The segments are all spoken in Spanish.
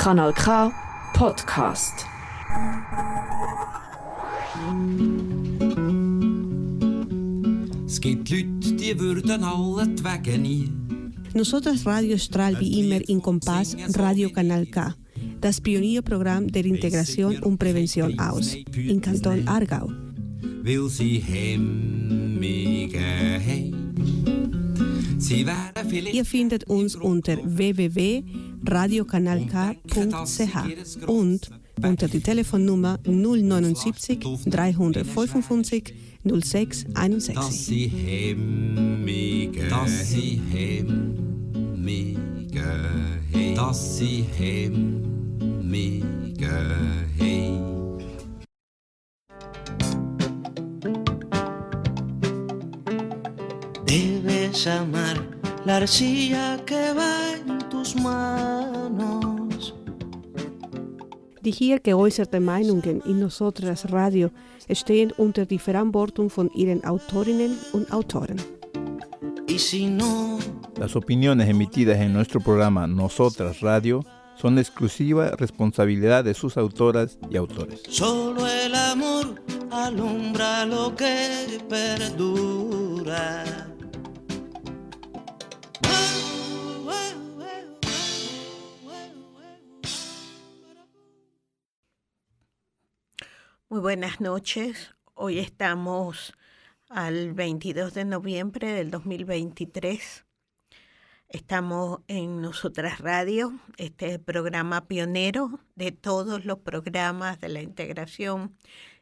Kanal K Podcast. Es gibt Leute, die würden allentwegen nie. Nosotras Radio strahlt wie immer in Kompass Radio Kanal K, das Pionierprogramm der Integration und Prävention aus, in Kanton Aargau. Weil sie hemmige. Sie Ihr findet uns unter www.radiokanalk.ch und unter die Telefonnummer 079 355 06 dass 61. sie hemmige dass sie hemmige dass sie hemmige haben. Debes amar la arcilla que en tus manos. Die hier geäußerten Meinungen in Nosotras Radio stehen unter die Verantwortung von ihren Autorinnen und Autoren. Y si no, Las opiniones emitidas en nuestro programa Nosotras Radio son de exclusiva responsabilidad de sus autoras y autores. solo el amor alumbra lo que perdura. Muy buenas noches. Hoy estamos al 22 de noviembre del 2023. Estamos en Nosotras Radio, este programa pionero de todos los programas de la integración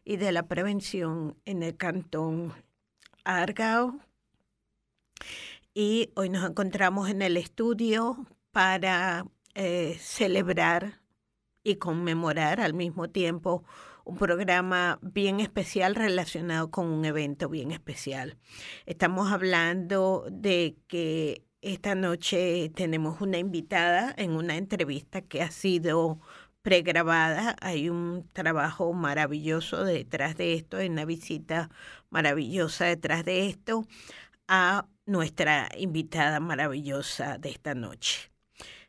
y de la prevención en el cantón Argao. Y hoy nos encontramos en el estudio para eh, celebrar y conmemorar al mismo tiempo un programa bien especial relacionado con un evento bien especial. Estamos hablando de que esta noche tenemos una invitada en una entrevista que ha sido pregrabada. Hay un trabajo maravilloso detrás de esto, hay una visita maravillosa detrás de esto a nuestra invitada maravillosa de esta noche.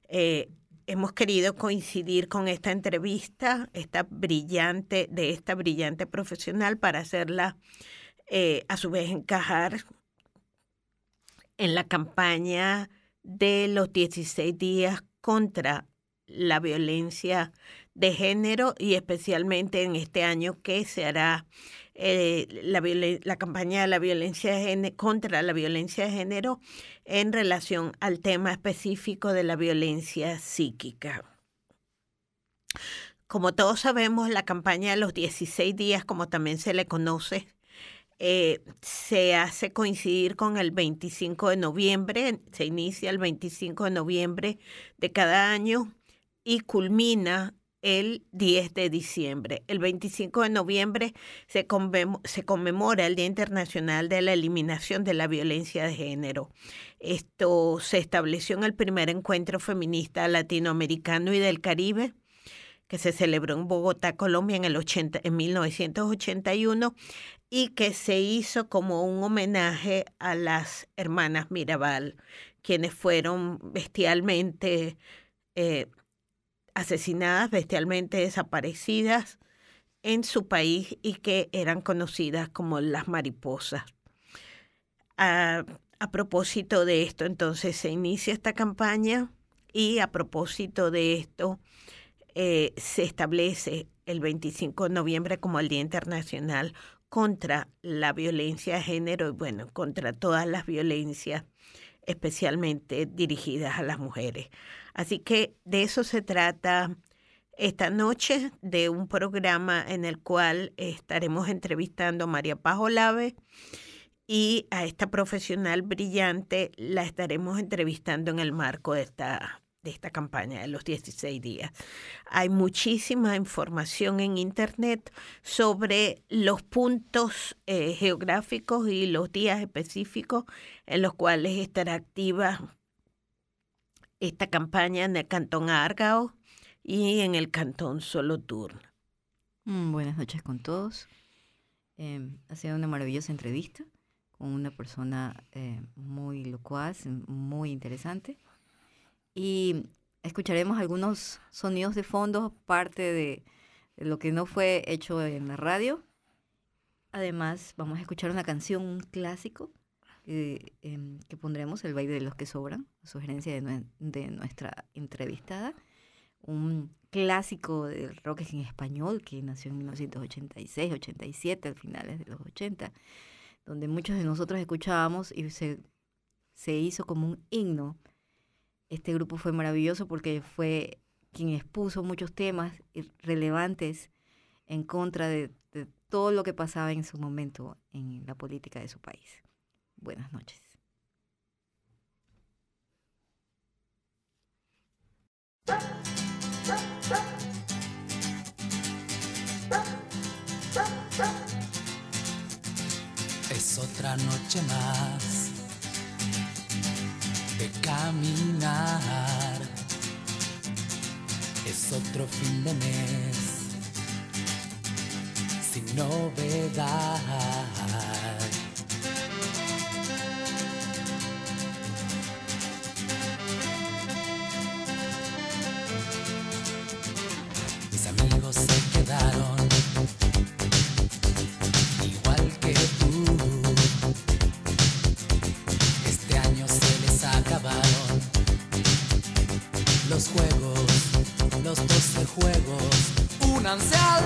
Eh, hemos querido coincidir con esta entrevista, esta brillante, de esta brillante profesional para hacerla eh, a su vez encajar en la campaña de los 16 días contra la violencia de género y especialmente en este año que se hará eh, la, la campaña de la violencia de género, contra la violencia de género en relación al tema específico de la violencia psíquica. Como todos sabemos, la campaña de los 16 días, como también se le conoce, eh, se hace coincidir con el 25 de noviembre, se inicia el 25 de noviembre de cada año y culmina el 10 de diciembre. El 25 de noviembre se, conmemo- se conmemora el Día Internacional de la Eliminación de la Violencia de Género. Esto se estableció en el primer encuentro feminista latinoamericano y del Caribe que se celebró en Bogotá, Colombia, en, el 80, en 1981 y que se hizo como un homenaje a las hermanas Mirabal, quienes fueron bestialmente eh, asesinadas, bestialmente desaparecidas en su país y que eran conocidas como las mariposas. A, a propósito de esto, entonces se inicia esta campaña y a propósito de esto, eh, se establece el 25 de noviembre como el Día Internacional contra la violencia de género y bueno, contra todas las violencias, especialmente dirigidas a las mujeres. Así que de eso se trata esta noche, de un programa en el cual estaremos entrevistando a María Paz Olave y a esta profesional brillante la estaremos entrevistando en el marco de esta, de esta campaña de los 16 días. Hay muchísima información en Internet sobre los puntos eh, geográficos y los días específicos en los cuales estará activa esta campaña en el Cantón Argao y en el Cantón Soloturno. Mm, buenas noches con todos. Eh, ha sido una maravillosa entrevista con una persona eh, muy locuaz, muy interesante. Y escucharemos algunos sonidos de fondo, parte de, lo que no fue hecho en la radio. Además, vamos a escuchar una canción, un clásico, eh, em, que pondremos, El baile de los que sobran, sugerencia de, de nuestra entrevistada. Un clásico del rock en español que nació en 1986, 87, al finales de los 80, donde muchos de nosotros escuchábamos y se, se hizo como un himno. Este grupo fue maravilloso porque fue quien expuso muchos temas relevantes en contra de todo lo que pasaba en su momento en la política de su país. Buenas noches. Es otra noche más de caminar. Es otro fin de mes sin novedad. Únanse al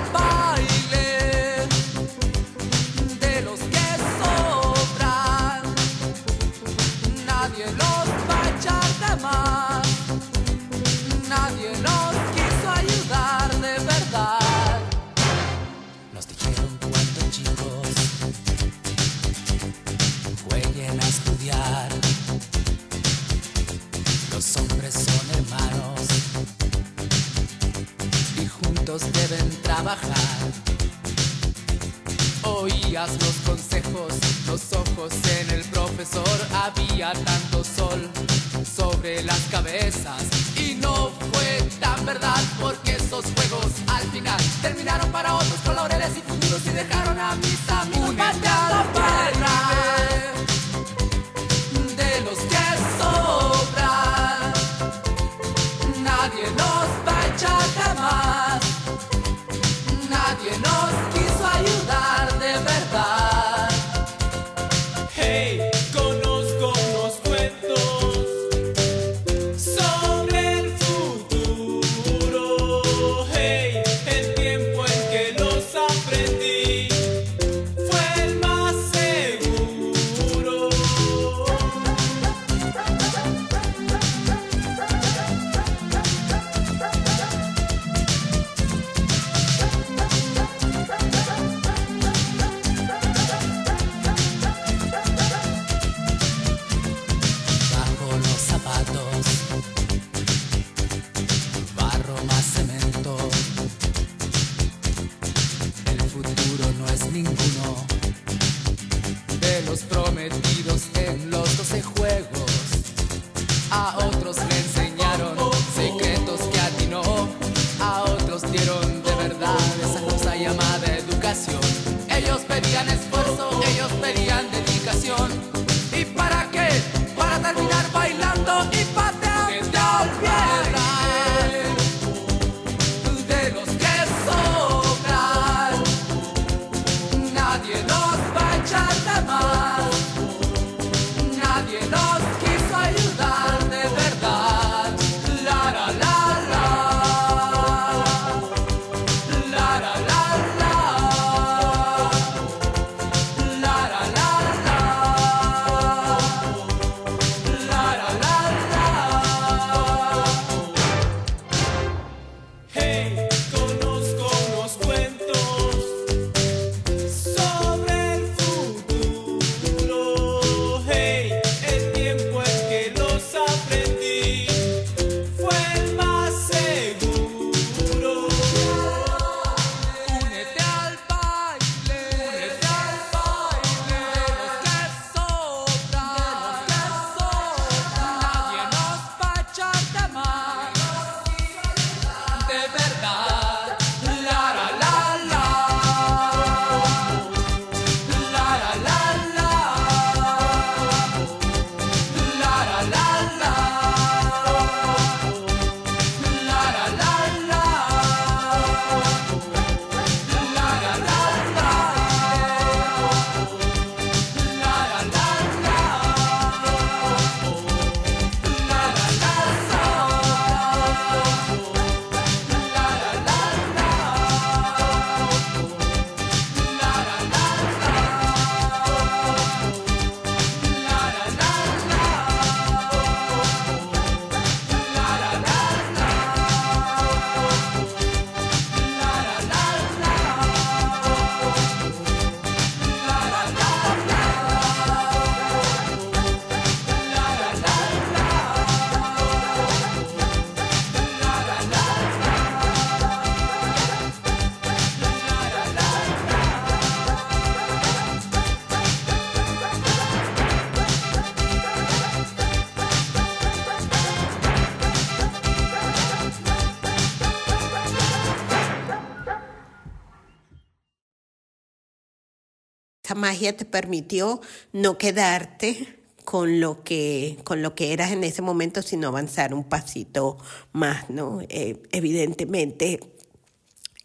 magia te permitió no quedarte con lo que con lo que eras en ese momento, sino avanzar un pasito más, ¿no? Eh, evidentemente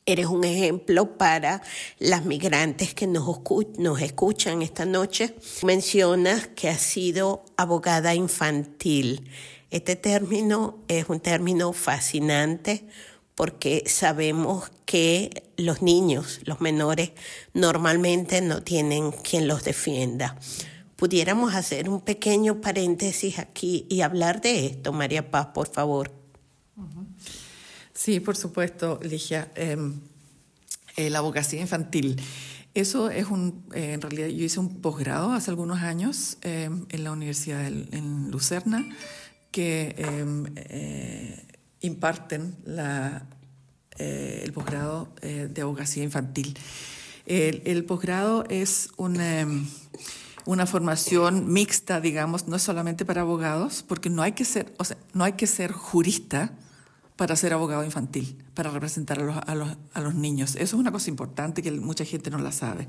eres un ejemplo para las migrantes que nos, nos escuchan esta noche. Mencionas que has sido abogada infantil. Este término es un término fascinante porque sabemos que los niños, los menores, normalmente no tienen quien los defienda. Pudiéramos hacer un pequeño paréntesis aquí y hablar de esto, María Paz, por favor. Sí, por supuesto, Ligia. Em, eh, la abogacía infantil. Eso es un, eh, en realidad yo hice un posgrado hace algunos años em, en la Universidad en Lucerna que em, eh, imparten la, eh, el posgrado eh, de abogacía infantil. El, posgrado es una, una, formación mixta, digamos, no es solamente para abogados, porque no hay que ser, no hay que ser jurista para ser abogado infantil, para representar a los, a, los, a los, niños. Eso es una cosa importante que mucha gente no la sabe.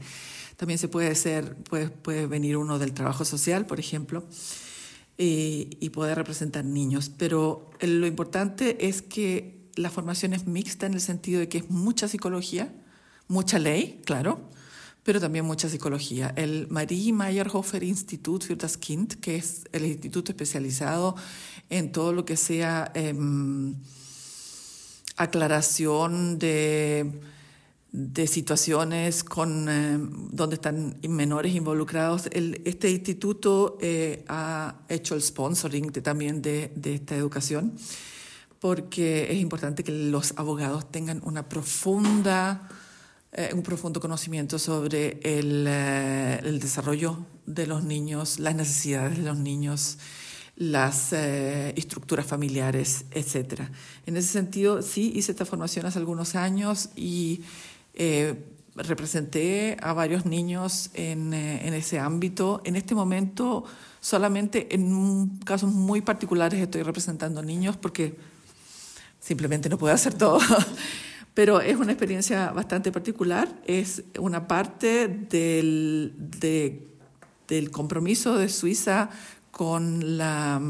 También se puede ser, puede, puede venir uno del trabajo social, por ejemplo, y, y poder representar niños. Pero lo importante es que la formación es mixta en el sentido de que es mucha psicología, mucha ley, claro, pero también mucha psicología. El Marie Meyerhofer Institut für das Kind, que es el instituto especializado en todo lo que sea em, aclaración de, de situaciones con, em, donde están menores involucrados. El, este instituto eh, ha hecho el sponsoring también de, de esta educación porque es importante que los abogados tengan una profunda, eh, un profundo conocimiento sobre el, eh, el, desarrollo de los niños, las necesidades de los niños, las eh, estructuras familiares, etc. En ese sentido, sí hice esta formación hace algunos años y representé a varios niños en, en, ese ámbito. En este momento, solamente en casos muy particulares estoy representando niños porque simplemente no puedo hacer todo. Pero es una experiencia bastante particular, es una parte del, del compromiso de Suiza con, la,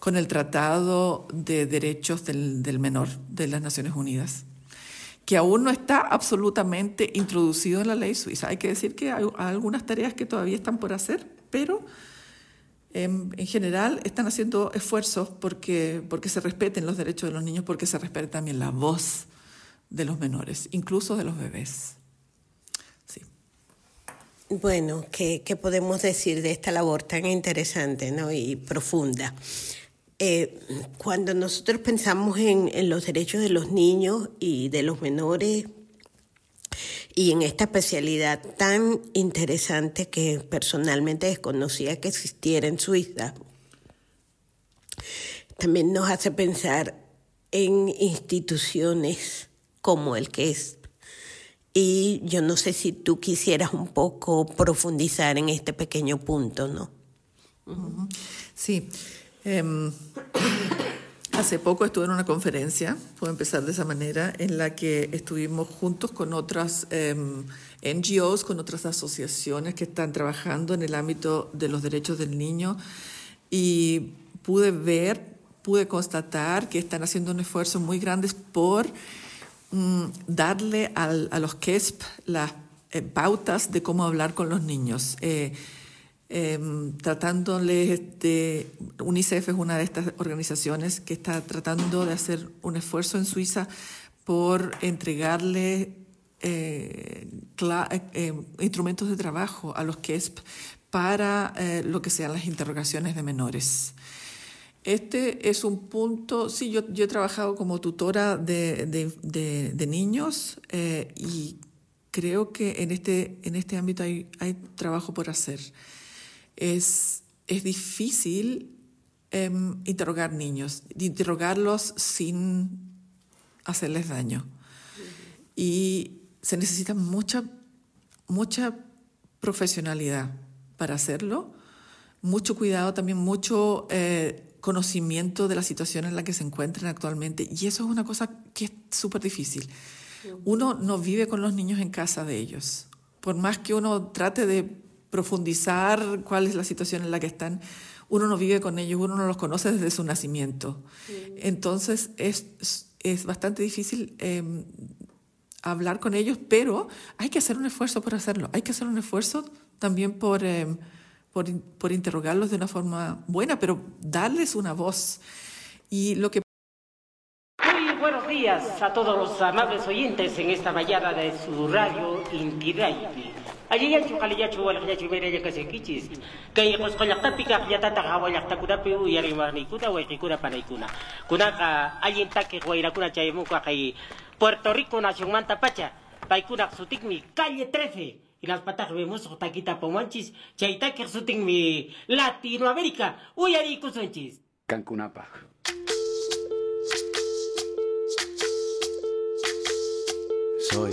con el Tratado de Derechos del, del Menor de las Naciones Unidas que aún no está absolutamente introducido en la ley suiza. Hay que decir que hay algunas tareas que todavía están por hacer, pero en, general están haciendo esfuerzos porque, porque se respeten los derechos de los niños, porque se respete también la voz de los menores, incluso de los bebés. Sí. Bueno, ¿qué, ¿qué, podemos decir de esta labor tan interesante ¿no? y profunda? Eh, cuando nosotros pensamos en, en los derechos de los niños y de los menores, y en esta especialidad tan interesante que personalmente desconocía que existiera en Suiza, también nos hace pensar en instituciones como el que es. Y yo no sé si tú quisieras un poco profundizar en este pequeño punto, ¿no? Sí. Um... Hace poco estuve en una conferencia, puedo empezar de esa manera, en la que estuvimos juntos con otras eh, NGOs, con otras asociaciones que están trabajando en el ámbito de los derechos del niño y pude ver, pude constatar que están haciendo un esfuerzo muy grande por mm, darle al, a los KESP las eh, pautas de cómo hablar con los niños. Eh, eh, tratándoles de... UNICEF es una de estas organizaciones que está tratando de hacer un esfuerzo en Suiza por entregarle eh, eh, instrumentos de trabajo a los KESP para eh, lo que sean las interrogaciones de menores. Este es un punto, sí, yo, he trabajado como tutora de, niños y creo que en este, en este ámbito hay trabajo por hacer es, es difícil em, interrogar niños, interrogarlos sin hacerles daño. Y se necesita mucha, mucha profesionalidad para hacerlo, mucho cuidado, también mucho eh, conocimiento de la situación en la que se encuentran actualmente. Y eso es una cosa que es súper difícil. Uno no vive con los niños en casa de ellos. por más que uno trate de profundizar cuál es la situación en la que están, uno no vive con ellos, uno no los conoce desde su nacimiento. Entonces es, es bastante difícil em, hablar con ellos, pero hay que hacer un esfuerzo por hacerlo. Hay que hacer un esfuerzo también por, em, por, por interrogarlos de una forma buena, pero darles una voz. Y lo que Muy buenos días a todos los amables oyentes en esta mañana de su radio Inti Radio. Allí ya chukali ya chuwal ya chumere ya kasi kichis. Kay kos kolak ta pika ya tata ka walak ta kuda pe uyari mani kuda wa kuda panay kuna. Kuna ka ayin ta ke guaira kuna chay mo ka kay Puerto Rico nación manta pacha. Pay kuna sutik mi calle 13. Y las patas vemos o taquita pomanchis. Chayta que sutik mi Latinoamérica. Uyari kusonchis. Cancunapa. Soy,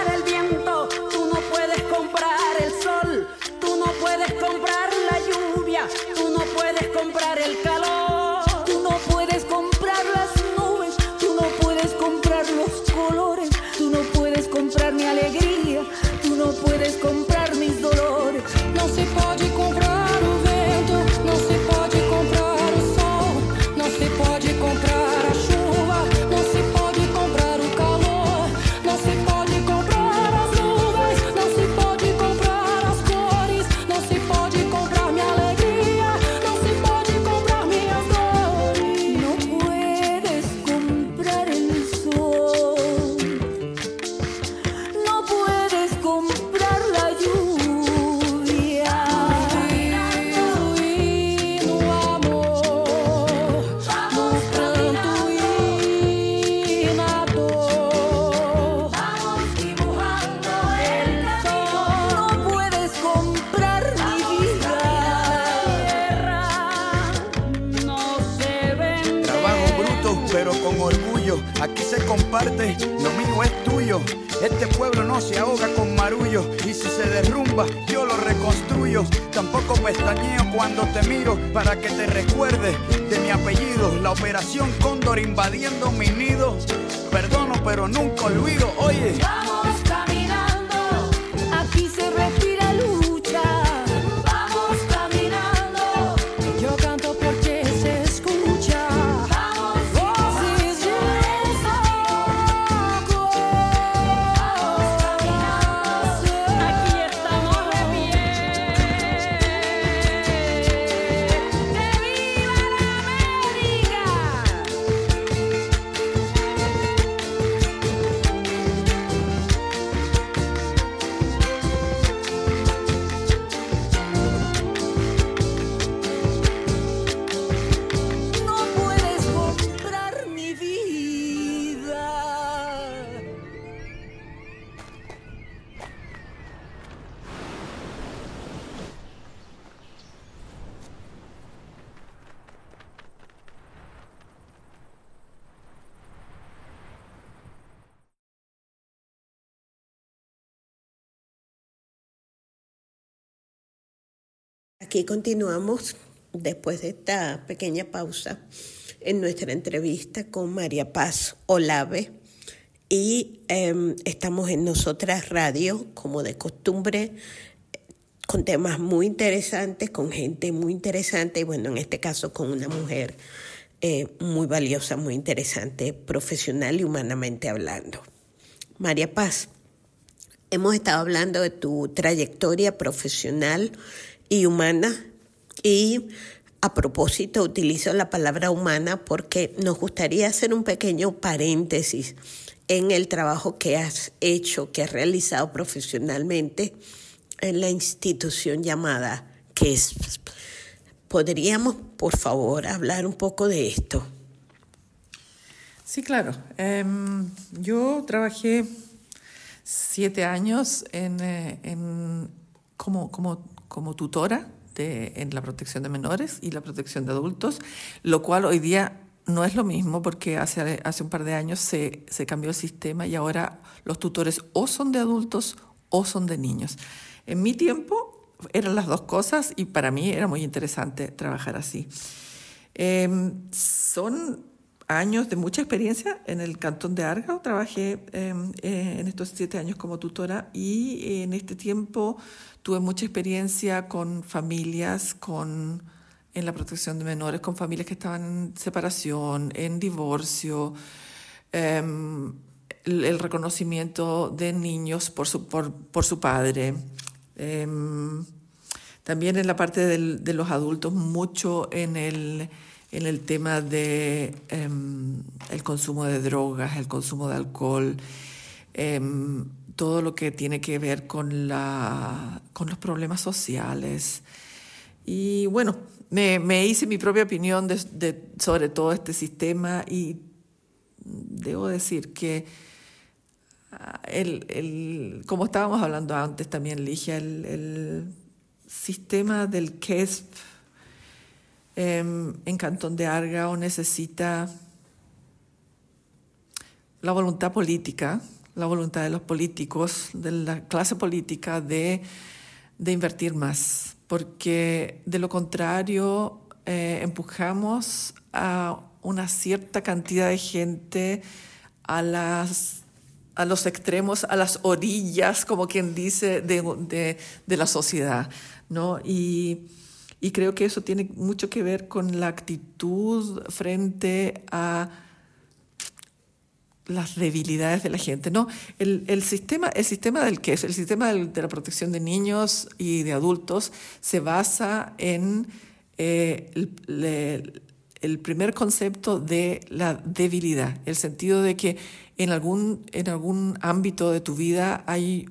continuamos después de esta pequeña pausa en nuestra entrevista con María Paz Olave y em, estamos en Nosotras Radio, como de costumbre, con temas muy interesantes, con gente muy interesante y bueno, en este caso con una mujer eh, muy valiosa, muy interesante, profesional y humanamente hablando. María Paz, hemos estado hablando de tu trayectoria profesional y humana y a propósito utilizo la palabra humana porque nos gustaría hacer un pequeño paréntesis en el trabajo que has hecho, que has realizado profesionalmente en la institución llamada KESP. ¿Podríamos, por favor, hablar un poco de esto? Sí, claro. Em, yo trabajé siete años en, eh, en- como, como, como tutora de, en la protección de menores y la protección de adultos, lo cual hoy día no es lo mismo porque hace, hace un par de años se, se cambió el sistema y ahora los tutores o son de adultos o son de niños. En mi tiempo eran las dos cosas y para mí era muy interesante trabajar así. Em, son años de mucha experiencia en el cantón de Argao. Trabajé em, eh, en estos siete años como tutora y en este tiempo tuve mucha experiencia con familias, con en la protección de menores, con familias que estaban en separación, en divorcio, em, el, reconocimiento de niños por su, por, por su padre. Em, también en la parte de los adultos, mucho en el, en el tema de em, el consumo de drogas, el consumo de alcohol, em, todo lo que tiene que ver con, la, con los problemas sociales. Y bueno, me, me hice mi propia opinión sobre todo este sistema y debo decir que ah, el, el- como estábamos hablando antes también, Ligia, el, el sistema del KESP em, en Cantón de Argao necesita la voluntad política, la voluntad de los políticos, de la clase política de, de invertir más, porque de lo contrario eh, empujamos a una cierta cantidad de gente a las a los extremos, a las orillas, como quien dice, de, de, de la sociedad, ¿no? Y, y creo que eso tiene mucho que ver con la actitud frente a las debilidades de la gente. No, el, el sistema, el sistema del que es, el sistema de la protección de niños y de adultos se basa en eh, el, el primer concepto de la debilidad, el sentido de que en algún, en algún ámbito de tu vida hay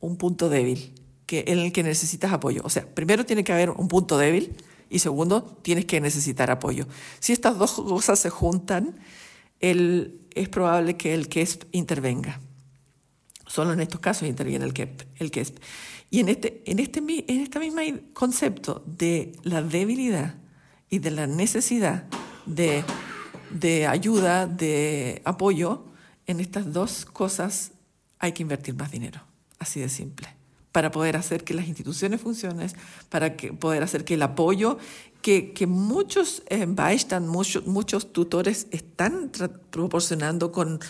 un punto débil que, en el que necesitas apoyo. O sea, primero tiene que haber un punto débil y segundo, tienes que necesitar apoyo. Si estas dos cosas se juntan, es probable que el KESP intervenga. Solo en estos casos interviene el KESP. El KESP. Y en este, en este, en este mismo concepto de la debilidad y de la necesidad de ayuda, de apoyo, en estas dos cosas hay que invertir más dinero. Así de simple. Para poder hacer que las instituciones funcionen, para que, poder hacer que el apoyo que, que muchos eh, muchos, tutores están proporcionando con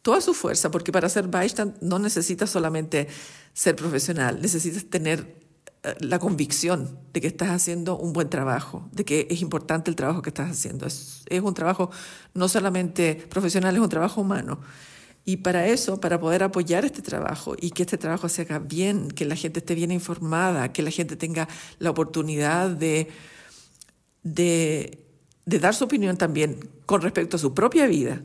toda su fuerza, porque para ser Beistand no necesitas solamente ser profesional, necesitas tener eh, la convicción de que estás haciendo un buen trabajo, de que es importante el trabajo que estás haciendo. Es un trabajo no solamente profesional, es un trabajo humano. Y para eso, para poder apoyar este trabajo y que este trabajo se haga bien, que la gente esté bien informada, que la gente tenga la oportunidad de, de, dar su opinión también con respecto a su propia vida,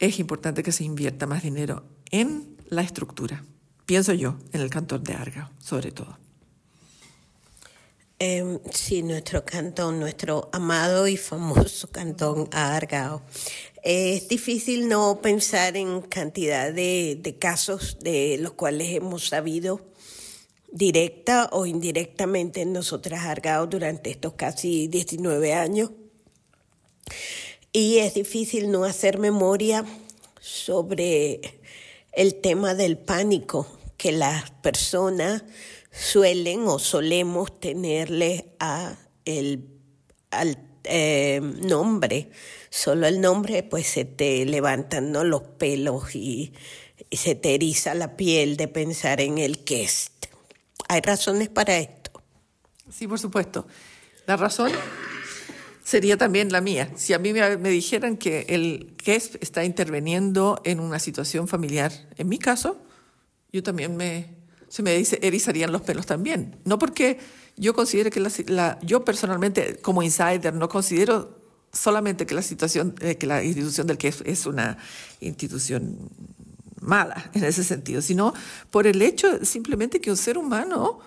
es importante que se invierta más dinero en la estructura. Pienso yo, en el cantón de Argao, sobre todo. Eh, sí, nuestro cantón, nuestro amado y famoso cantón Argao. Es difícil no pensar en cantidad de, de casos de los cuales hemos sabido directa o indirectamente nosotras Argao durante estos casi 19 años. Y es difícil no hacer memoria sobre el tema del pánico que las personas suelen o solemos tenerle a el, al eh, nombre. Solo el nombre, pues se te levantan ¿no? los pelos y, y se te eriza la piel de pensar en el Kest. ¿Hay razones para esto? Sí, por supuesto. La razón sería también la mía. Si a mí me, me dijeran que el KESP está interviniendo en una situación familiar, en mi caso, yo también me, se me dice, erizarían los pelos también. No porque yo considere que la, la, yo personalmente como insider no considero solamente que la situación, eh, que la institución del KESP es una institución mala en ese sentido, sino por el hecho simplemente que un ser humano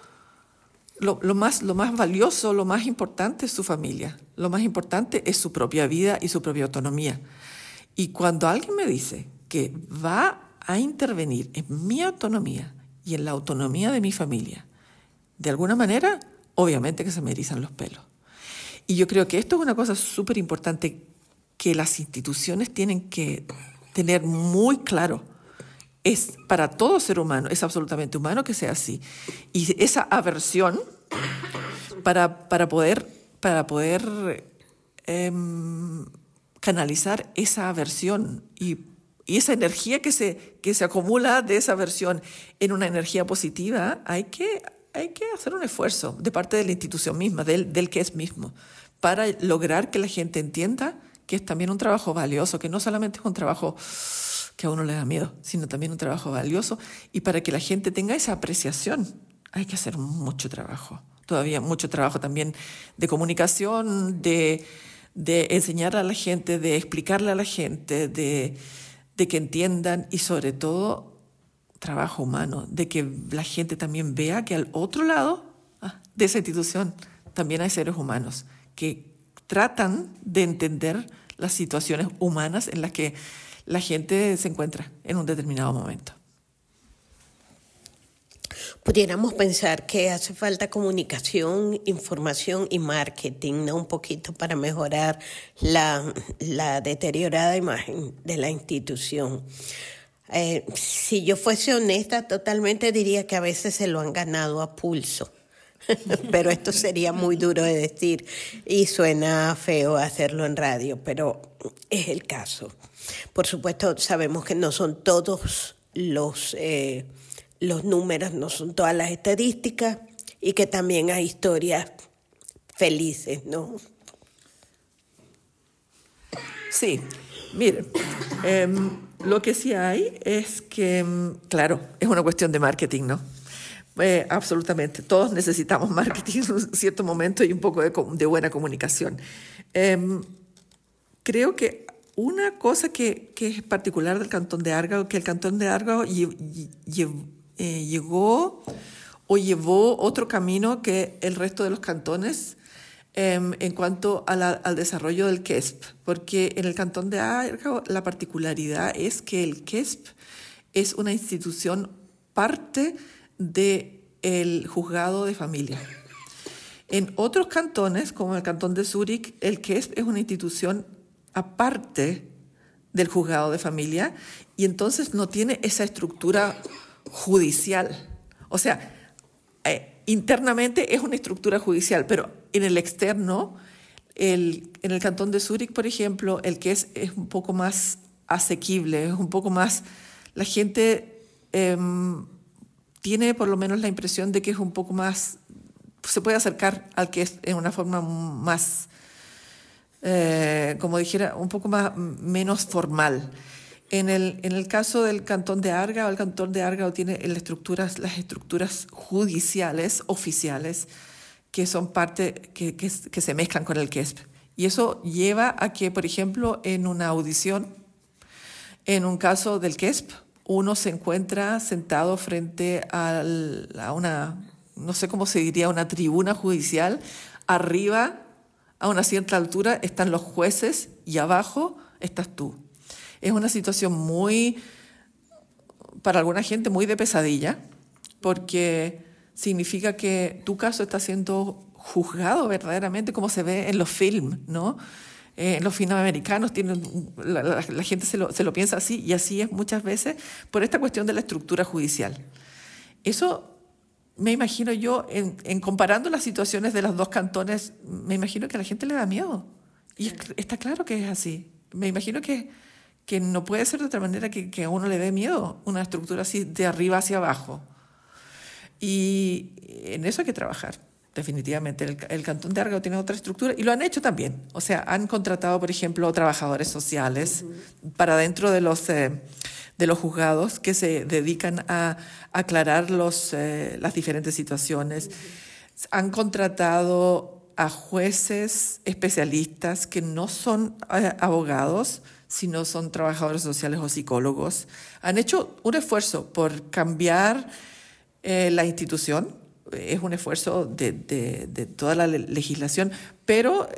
lo, lo, más, lo más valioso, lo más importante es su familia, lo más importante es su propia vida y su propia autonomía. Y cuando alguien me dice que va a intervenir en mi autonomía y en la autonomía de mi familia, de alguna manera, obviamente que se me erizan los pelos. Y yo creo que esto es una cosa súper importante que las instituciones tienen que tener muy claro. Es para todo ser humano, es absolutamente humano que sea así. Y esa aversión para, para poder, para poder eh, canalizar esa aversión y, y, esa energía que se, que se acumula de esa aversión en una energía positiva, hay que, hay que hacer un esfuerzo de parte de la institución misma, del, del que es mismo, para lograr que la gente entienda que es también un trabajo valioso, que no solamente es un trabajo que a uno le da miedo, sino también un trabajo valioso. Y para que la gente tenga esa apreciación hay que hacer mucho trabajo, todavía mucho trabajo también de comunicación, de, de enseñar a la gente, de explicarle a la gente, de, de que entiendan y sobre todo trabajo humano, de que la gente también vea que al otro lado ah, de esa institución también hay seres humanos que tratan de entender las situaciones humanas en las que la gente se encuentra en un determinado momento. Pudiéramos pensar que hace falta comunicación, información y marketing, ¿no? Un poquito para mejorar la, la deteriorada imagen de la institución. Eh, si yo fuese honesta, totalmente diría que a veces se lo han ganado a pulso. pero esto sería muy duro de decir y suena feo hacerlo en radio, pero es el caso. Por supuesto, sabemos que no son todos los, eh, los números, no son todas las estadísticas y que también hay historias felices, ¿no? Sí, miren, eh, lo que sí hay es que, claro, es una cuestión de marketing, ¿no? Eh, absolutamente. Todos necesitamos marketing en un cierto momento y un poco de, de buena comunicación. Eh, creo que una cosa que, es particular del Cantón de Argao, que el Cantón de Argao eh, llegó o llevó otro camino que el resto de los cantones en cuanto a la, al desarrollo del KESP, porque en el Cantón de Argao la particularidad es que el KESP es una institución parte del el juzgado de familia. En otros cantones, como el cantón de Zúrich, el KESP es una institución aparte del juzgado de familia y entonces no tiene esa estructura judicial. O sea, eh, internamente es una estructura judicial, pero en el externo, el, en el cantón de Zúrich, por ejemplo, el KESP es un poco más asequible, es un poco más... La gente em, tiene por lo menos la impresión de que es un poco más... Se puede acercar al que es en una forma más, eh, como dijera, un poco más menos formal. En el, en el caso del cantón de Argao, el cantón de Argao tiene las estructuras, las estructuras judiciales oficiales que son parte, que, que, que se mezclan con el QUESP. Y eso lleva a que, por ejemplo, en una audición, en un caso del QUESP, uno se encuentra sentado frente a una, no sé cómo se diría, una tribuna judicial. Arriba, a una cierta altura, están los jueces y abajo estás tú. Es una situación muy, para alguna gente, muy de pesadilla, porque significa que tu caso está siendo juzgado verdaderamente como se ve en los films, ¿no? Eh, en los films americanos tienen, la, la, la gente se lo, se lo, piensa así y así es muchas veces por esta cuestión de la estructura judicial. Eso me imagino yo, en, en comparando las situaciones de los dos cantones, me imagino que a la gente le da miedo. Y es, está claro que es así. Me imagino que que no puede ser de otra manera que, que a uno le dé miedo una estructura así de arriba hacia abajo. Y en eso hay que trabajar, definitivamente. El, el, Cantón de Argao tiene otra estructura y lo han hecho también. O sea, han contratado, por ejemplo, trabajadores sociales uh -huh. para dentro de los, eh, de los juzgados que se dedican a aclarar los, eh, las diferentes situaciones. Uh -huh. Han contratado a jueces especialistas que no son eh, abogados, si no son trabajadores sociales o psicólogos, han hecho un esfuerzo por cambiar eh, la institución. Es un esfuerzo de, de, de, toda la legislación, pero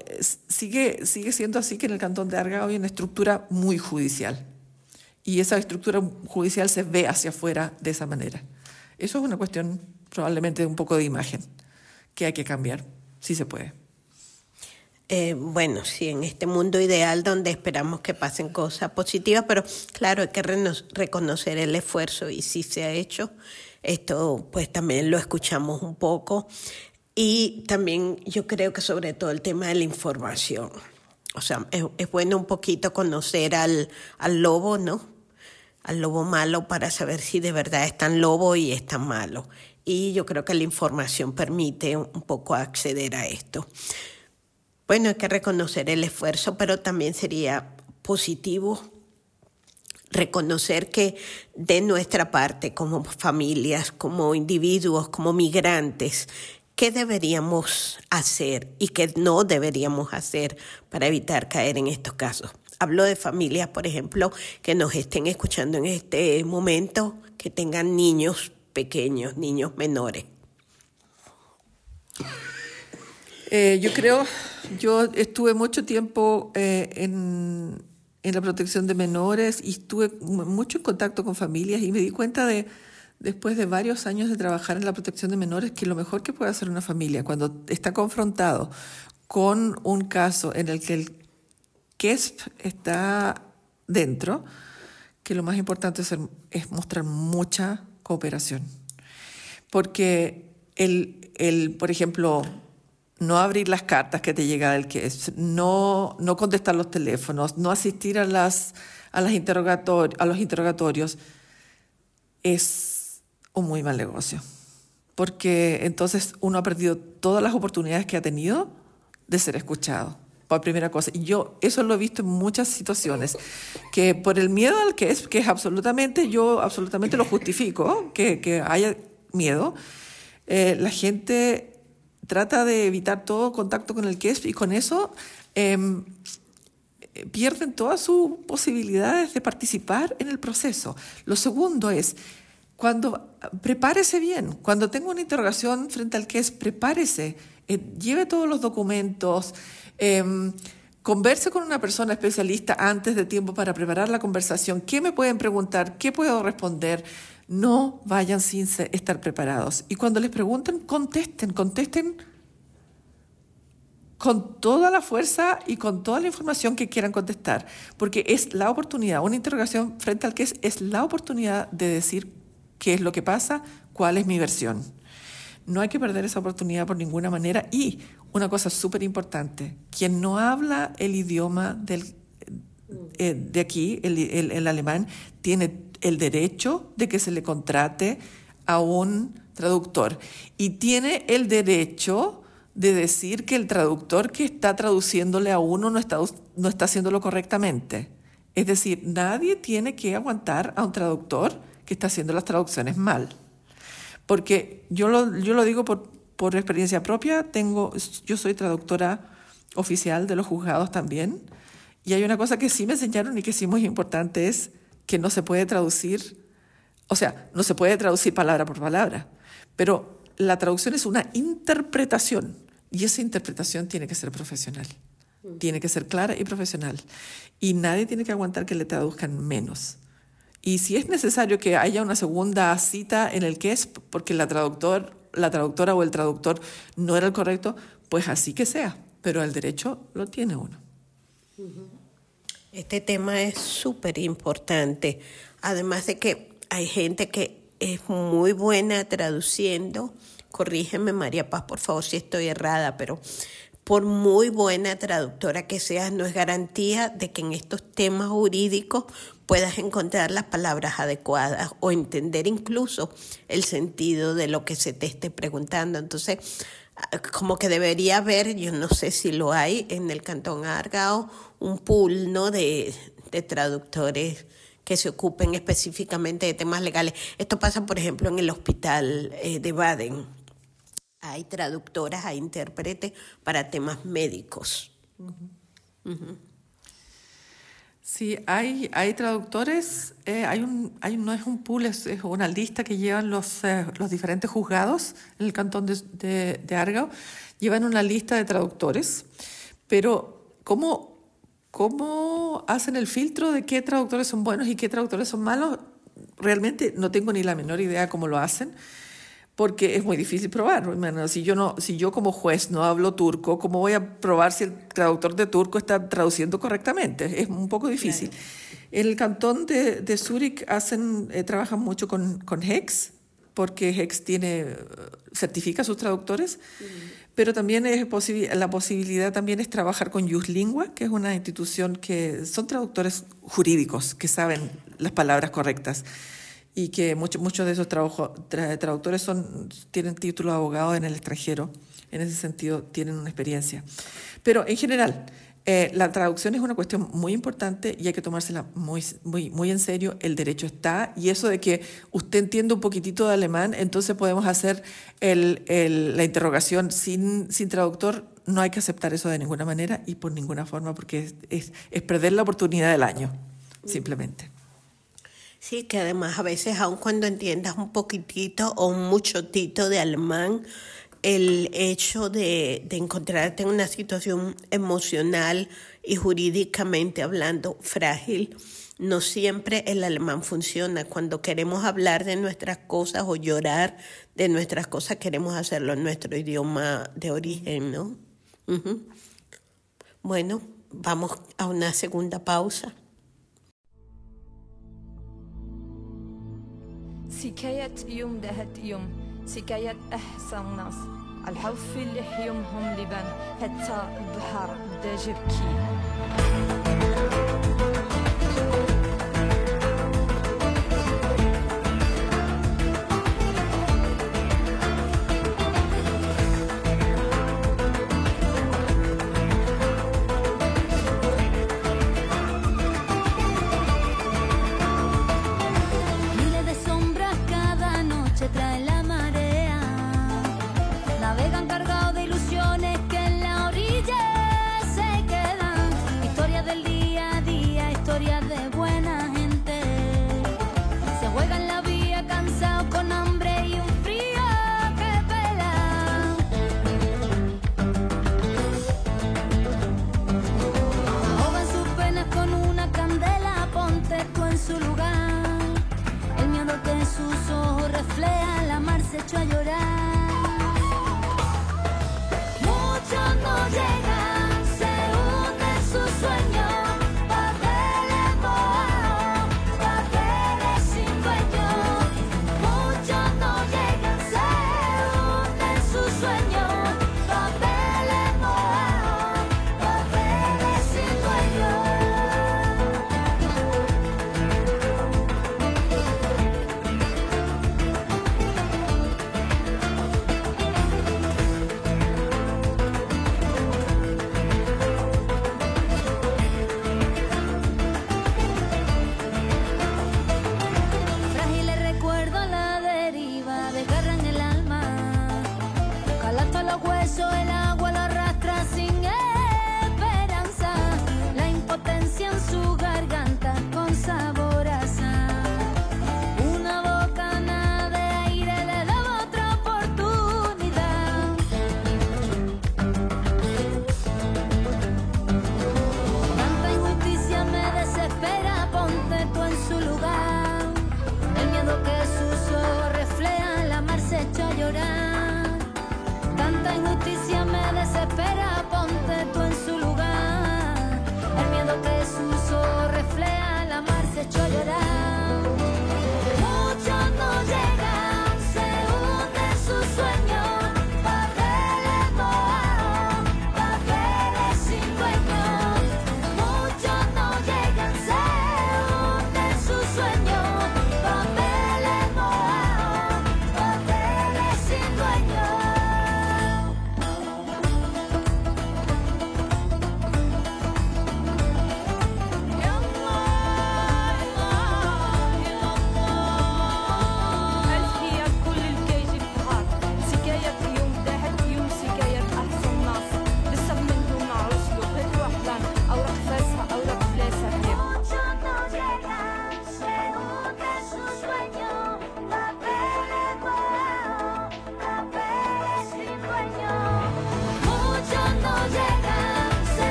sigue, sigue siendo así que en el Cantón de Argao hay una estructura muy judicial. Y esa estructura judicial se ve hacia afuera de esa manera. Eso es una cuestión probablemente un poco de imagen que hay que cambiar, si se puede. Eh, bueno, sí, en este mundo ideal donde esperamos que pasen cosas positivas, pero claro, hay que reconocer el esfuerzo y si se ha hecho, esto pues también lo escuchamos un poco y también yo creo que sobre todo el tema de la información. O sea, es, bueno un poquito conocer al, al lobo, ¿no? Al lobo malo para saber si de verdad es tan lobo y es tan malo. Y yo creo que la información permite un poco acceder a esto. Bueno, hay que reconocer el esfuerzo, pero también sería positivo reconocer que de nuestra parte, como familias, como individuos, como migrantes, ¿qué deberíamos hacer y qué no deberíamos hacer para evitar caer en estos casos? Hablo de familias, por ejemplo, que nos estén escuchando en este momento, que tengan niños pequeños, niños menores. Eh, yo creo, yo estuve mucho tiempo eh, en, en, la protección de menores y estuve mucho en contacto con familias y me di cuenta de, después de varios años de trabajar en la protección de menores, que lo mejor que puede hacer una familia cuando está confrontado con un caso en el que el KESP está dentro, que lo más importante es, es mostrar mucha cooperación. Porque el, el, por ejemplo, no abrir las cartas que te llega del que es, no, no contestar los teléfonos, no asistir a, las, a, los interrogatorios, es un muy mal negocio. Porque entonces uno ha perdido todas las oportunidades que ha tenido de ser escuchado, por primera cosa. Y yo eso lo he visto en muchas situaciones, que por el miedo al que es, que es absolutamente, yo absolutamente lo justifico, que, que haya miedo, eh, la gente trata de evitar todo contacto con el QESP y con eso eh, pierden todas sus posibilidades de participar en el proceso. Lo segundo es, cuando prepárese bien, cuando tenga una interrogación frente al QESP, prepárese, eh, lleve todos los documentos, eh, converse con una persona especialista antes de tiempo para preparar la conversación, qué me pueden preguntar, qué puedo responder, no vayan sin estar preparados. Y cuando les pregunten, contesten, contesten con toda la fuerza y con toda la información que quieran contestar, porque es la oportunidad, una interrogación frente al que es, es la oportunidad de decir qué es lo que pasa, cuál es mi versión. No hay que perder esa oportunidad por ninguna manera. Y una cosa súper importante, quien no habla el idioma del, eh, de aquí, el, el- el alemán, tiene el derecho de que se le contrate a un traductor y tiene el derecho de decir que el traductor que está traduciéndole a uno no está, no está haciéndolo correctamente. Es decir, nadie tiene que aguantar a un traductor que está haciendo las traducciones mal. Porque yo lo, yo lo digo por, por experiencia propia, tengo, yo soy traductora oficial de los juzgados también, y hay una cosa que sí me enseñaron y que sí es muy importante, es que no se puede traducir, o sea, no se puede traducir palabra por palabra, pero la traducción es una interpretación, y esa interpretación tiene que ser profesional, tiene que ser clara y profesional, y nadie tiene que aguantar que le traduzcan menos. Y si es necesario que haya una segunda cita en el que es porque la, traductor, la traductora o el traductor no era el correcto, pues así que sea, pero el derecho lo tiene uno. Este tema es súper importante, además de que hay gente que es muy buena traduciendo. Corrígeme, María Paz, por favor, si estoy errada, pero por muy buena traductora que seas, no es garantía de que en estos temas jurídicos puedas encontrar las palabras adecuadas o entender incluso el sentido de lo que se te esté preguntando. Entonces, como que debería haber, yo no sé si lo hay en el Cantón Argao, un pool ¿no? de, de traductores que se ocupen específicamente de temas legales. Esto pasa, por ejemplo, en el hospital eh, de Baden. Hay traductoras, hay intérpretes para temas médicos. Ujú. Sí, hay, hay traductores, eh, hay un, hay, no es un pool, es, es una lista que llevan los, eh, los diferentes juzgados en el cantón de, de, de Argao, llevan una lista de traductores, pero ¿cómo, ¿cómo hacen el filtro de qué traductores son buenos y qué traductores son malos? Realmente no tengo ni la menor idea cómo lo hacen porque es muy difícil probar. Bueno, si, yo no, si yo como juez no hablo turco, ¿cómo voy a probar si el traductor de turco está traduciendo correctamente? Es un poco difícil. Claro. En el cantón de, de Zúrich hacen, eh, trabajan mucho con, con HEX, porque HEX tiene, certifica a sus traductores, mm. pero también es posibil la posibilidad también es trabajar con Lingua, que es una institución que son traductores jurídicos, que saben las palabras correctas y que muchos muchos de esos trabajo, tra, traductores son, tienen título de abogado en el extranjero, en ese sentido tienen una experiencia. Pero en general, eh, la traducción es una cuestión muy importante y hay que tomársela muy, muy, muy en serio. El derecho está y eso de que usted entiende un poquitito de alemán, entonces podemos hacer el, el, la interrogación sin, sin traductor. No hay que aceptar eso de ninguna manera y por ninguna forma porque es, es, es perder la oportunidad del año, simplemente. Sí, que además a veces, aun cuando entiendas un poquitito o un muchotito de alemán, el hecho de, encontrarte en una situación emocional y jurídicamente hablando frágil, no siempre el alemán funciona. Cuando queremos hablar de nuestras cosas o llorar de nuestras cosas, queremos hacerlo en nuestro idioma de origen, ¿no? Bueno, vamos a una segunda pausa. سكاية يوم دهت يوم سكاية أحسن ناس. الحوف اللي حيومهم لبان حتى البحر بدا جبكي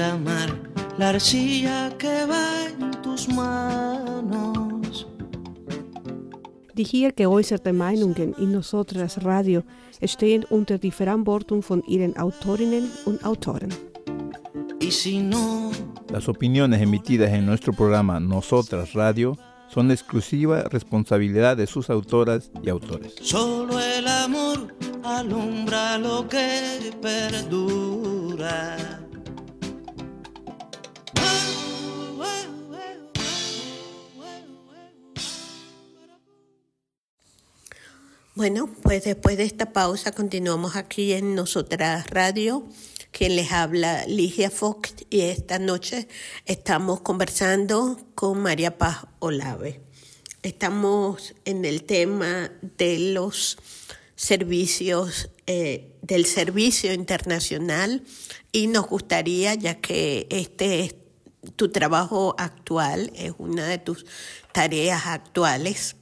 amar la arcilla que va en tus manos. Die hier geäußerten Meinungen in Nosotras Radio stehen unter die Verantwortung von ihren Autorinnen und Autoren. Y si no, Las opiniones emitidas en nuestro programa Nosotras Radio son exclusiva responsabilidad de sus autoras y autores. solo el amor alumbra lo que perdura. Bueno, pues después de esta pausa continuamos aquí en Nosotras Radio. Quien les habla, Ligia Fox, y esta noche estamos conversando con María Paz Olave. Estamos en el tema de los servicios, eh, del servicio internacional, y nos gustaría, ya que este es tu trabajo actual, es una de tus tareas actuales,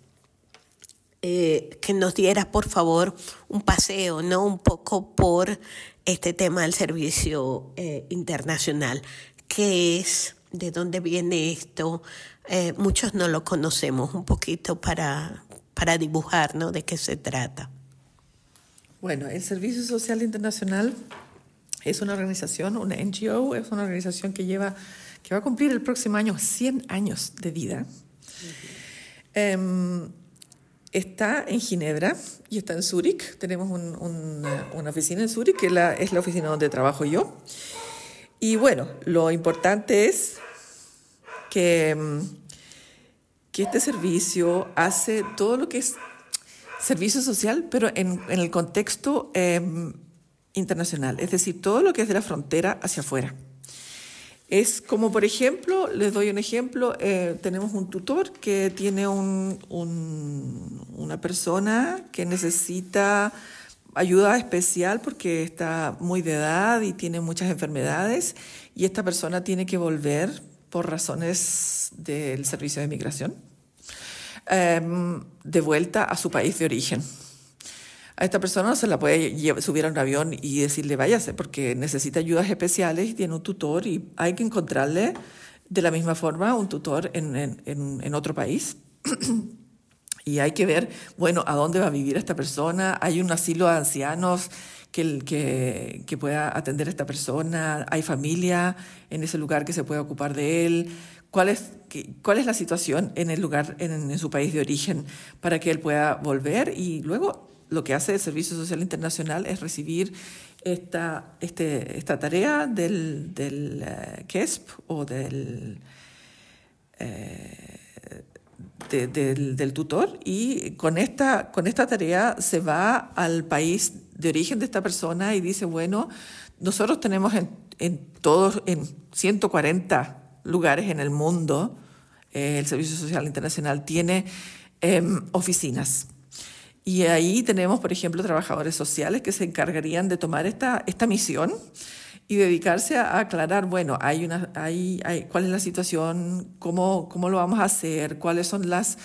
eh, que nos dieras por favor un paseo, ¿no? Un poco por este tema del servicio eh, internacional. ¿Qué es? ¿De dónde viene esto? Eh, muchos no lo conocemos, un poquito para, para dibujar, ¿no? De qué se trata. Bueno, el Servicio Social Internacional es una organización, una NGO, es una organización que lleva, que va a cumplir el próximo año 100 años de vida. Em, está en Ginebra y está en Zúrich. Tenemos un- un- una oficina en Zúrich, que es la, es la oficina donde trabajo yo. Y bueno, lo importante es que, mm, que este servicio hace todo lo que es servicio social, pero en, en el contexto em, internacional, es decir, todo lo que es de la frontera hacia afuera. Es como, por ejemplo, les doy un ejemplo, eh, tenemos un tutor que tiene un- un- una persona que necesita ayuda especial porque está muy de edad y tiene muchas enfermedades y esta persona tiene que volver por razones del servicio de migración em, de vuelta a su país de origen. A esta persona no se la puede subir a un avión y decirle váyase porque necesita ayudas especiales y tiene un tutor y hay que encontrarle de la misma forma un tutor en, en- en- otro país. y hay que ver, bueno, a dónde va a vivir esta persona. Hay un asilo de ancianos que, que, que pueda atender a esta persona. Hay familia en ese lugar que se pueda ocupar de él. ¿Cuál es, cuál es la situación en el lugar, en, en su país de origen, para que él pueda volver? Y luego lo que hace el Servicio Social Internacional es recibir esta, este, esta tarea del, del eh, KESP o del, eh, de- del, del tutor y con esta, con esta tarea se va al país de origen de esta persona y dice, bueno, nosotros tenemos en, en todos, en 140 lugares en el mundo, eh, el Servicio Social Internacional tiene em, oficinas. Y ahí tenemos, por ejemplo, trabajadores sociales que se encargarían de tomar esta, esta misión y dedicarse a aclarar, bueno, hay una, hay, hay, cuál es la situación, cómo, cómo lo vamos a hacer, cuáles son las,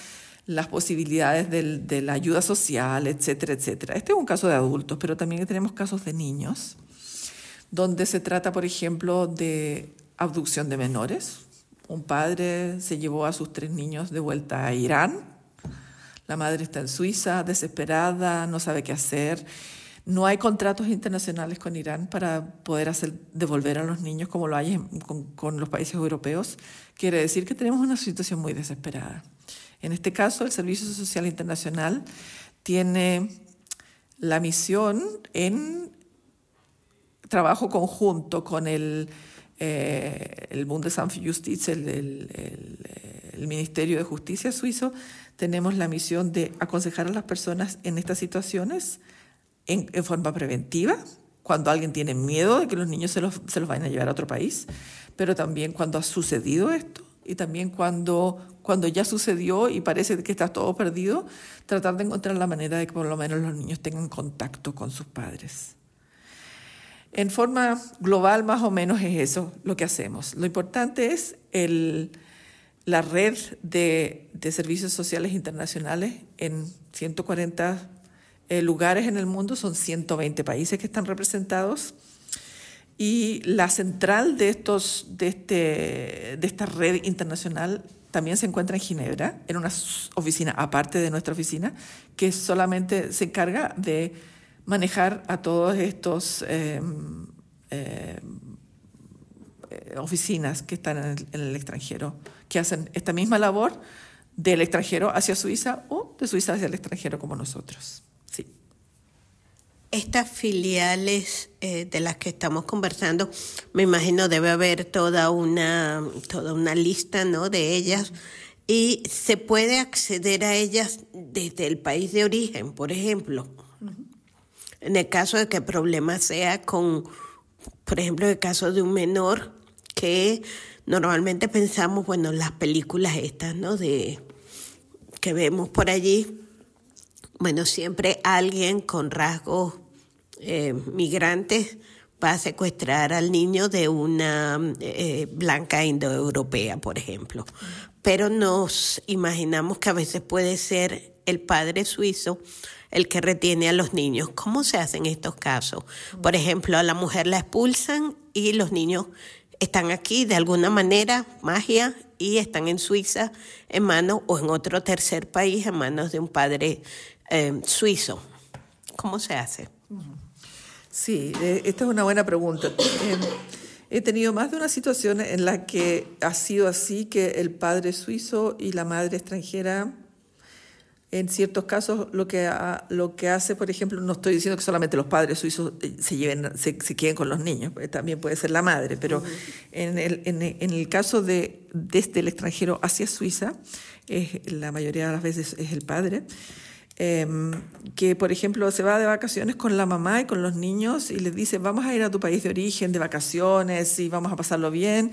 las posibilidades del- de la ayuda social, etcétera, etcétera. Este es un caso de adultos, pero también tenemos casos de niños, donde se trata, por ejemplo, de abducción de menores. Un padre se llevó a sus tres niños de vuelta a Irán la madre está en Suiza, desesperada, no sabe qué hacer. No hay contratos internacionales con Irán para poder hacer devolver a los niños como lo hay con, con los países europeos. Quiere decir que tenemos una situación muy desesperada. En este caso, el Servicio Social Internacional tiene la misión en trabajo conjunto con el, eh, el Bundesamt el, el, el, el Ministerio de Justicia suizo, tenemos la misión de aconsejar a las personas en estas situaciones en, en forma preventiva, cuando alguien tiene miedo de que los niños se los, se los vayan a llevar a otro país, pero también cuando ha sucedido esto y también cuando, cuando ya sucedió y parece que está todo perdido, tratar de encontrar la manera de que por lo menos los niños tengan contacto con sus padres. En forma global, más o menos es eso lo que hacemos. Lo importante es el, la red de, servicios sociales internacionales en 140 eh, lugares en el mundo, son 120 países que están representados. Y la central de, estos, de, este, de esta red internacional también se encuentra en Ginebra, en una oficina aparte de nuestra oficina, que solamente se encarga de manejar a todos estos em, em, eh, oficinas que están en el, extranjero, que hacen esta misma labor del extranjero hacia Suiza o de Suiza hacia el extranjero como nosotros. Sí. Estas filiales eh, de las que estamos conversando, me imagino debe haber toda una, toda una lista ¿no? de ellas y se puede acceder a ellas desde el país de origen, por ejemplo. Uh -huh. En el caso de que el problema sea con, por ejemplo, el caso de un menor que normalmente pensamos, bueno, las películas estas, ¿no? De que vemos por allí, bueno, siempre alguien con rasgos eh, migrantes va a secuestrar al niño de una eh, blanca indoeuropea, por ejemplo. Pero nos imaginamos que a veces puede ser el padre suizo el que retiene a los niños. ¿Cómo se hacen estos casos? Por ejemplo, a la mujer la expulsan y los niños están aquí de alguna manera, magia, y están en Suiza en manos o en otro tercer país en manos de un padre eh, suizo. ¿Cómo se hace? Sí, eh, esta es una buena pregunta. Eh, he tenido más de una situación en la que ha sido así que el padre suizo y la madre extranjera en ciertos casos lo que, ha, lo que hace, por ejemplo, no estoy diciendo que solamente los padres suizos se, lleven, se, se queden con los niños, también puede ser la madre, pero uh -huh. en, el, en, en, el caso de desde el extranjero hacia Suiza, es, la mayoría de las veces es el padre, eh, que por ejemplo se va de vacaciones con la mamá y con los niños y les dice, vamos a ir a tu país de origen de vacaciones y vamos a pasarlo bien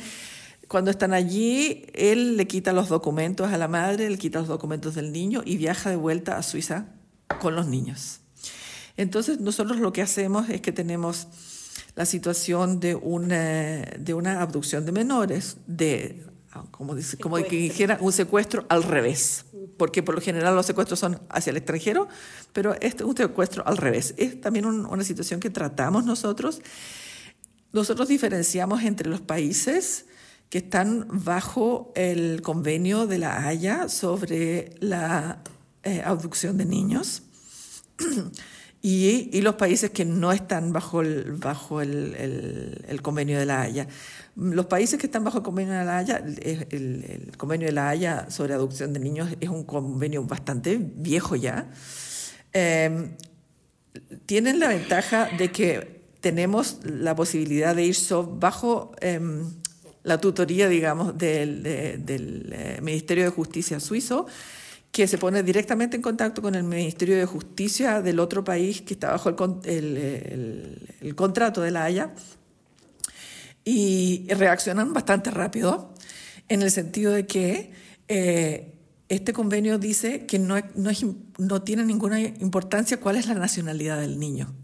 cuando están allí, él le quita los documentos a la madre, le quita los documentos del niño y viaja de vuelta a Suiza con los niños. Entonces, nosotros lo que hacemos es que tenemos la situación de una, de una abducción de menores, de, como, dice, como que dijera, un secuestro al revés, porque por lo general los secuestros son hacia el extranjero, pero este es un secuestro al revés. Es también un, una situación que tratamos nosotros. Nosotros diferenciamos entre los países que están bajo el convenio de la Haya sobre la eh, abducción de niños y, los países que no están bajo, el, bajo el, el, convenio de la Haya. Los países que están bajo el convenio de la Haya, el, convenio de la Haya sobre adopción de niños es un convenio bastante viejo ya, eh, tienen la ventaja de que tenemos la posibilidad de ir bajo... Eh, la tutoría, digamos, del, de, del eh, Ministerio de Justicia suizo, que se pone directamente en contacto con el Ministerio de Justicia del otro país que está bajo el, contrato de la Haya y reaccionan bastante rápido en el sentido de que eh, este convenio dice que no, no, tiene ninguna importancia cuál es la nacionalidad del niño.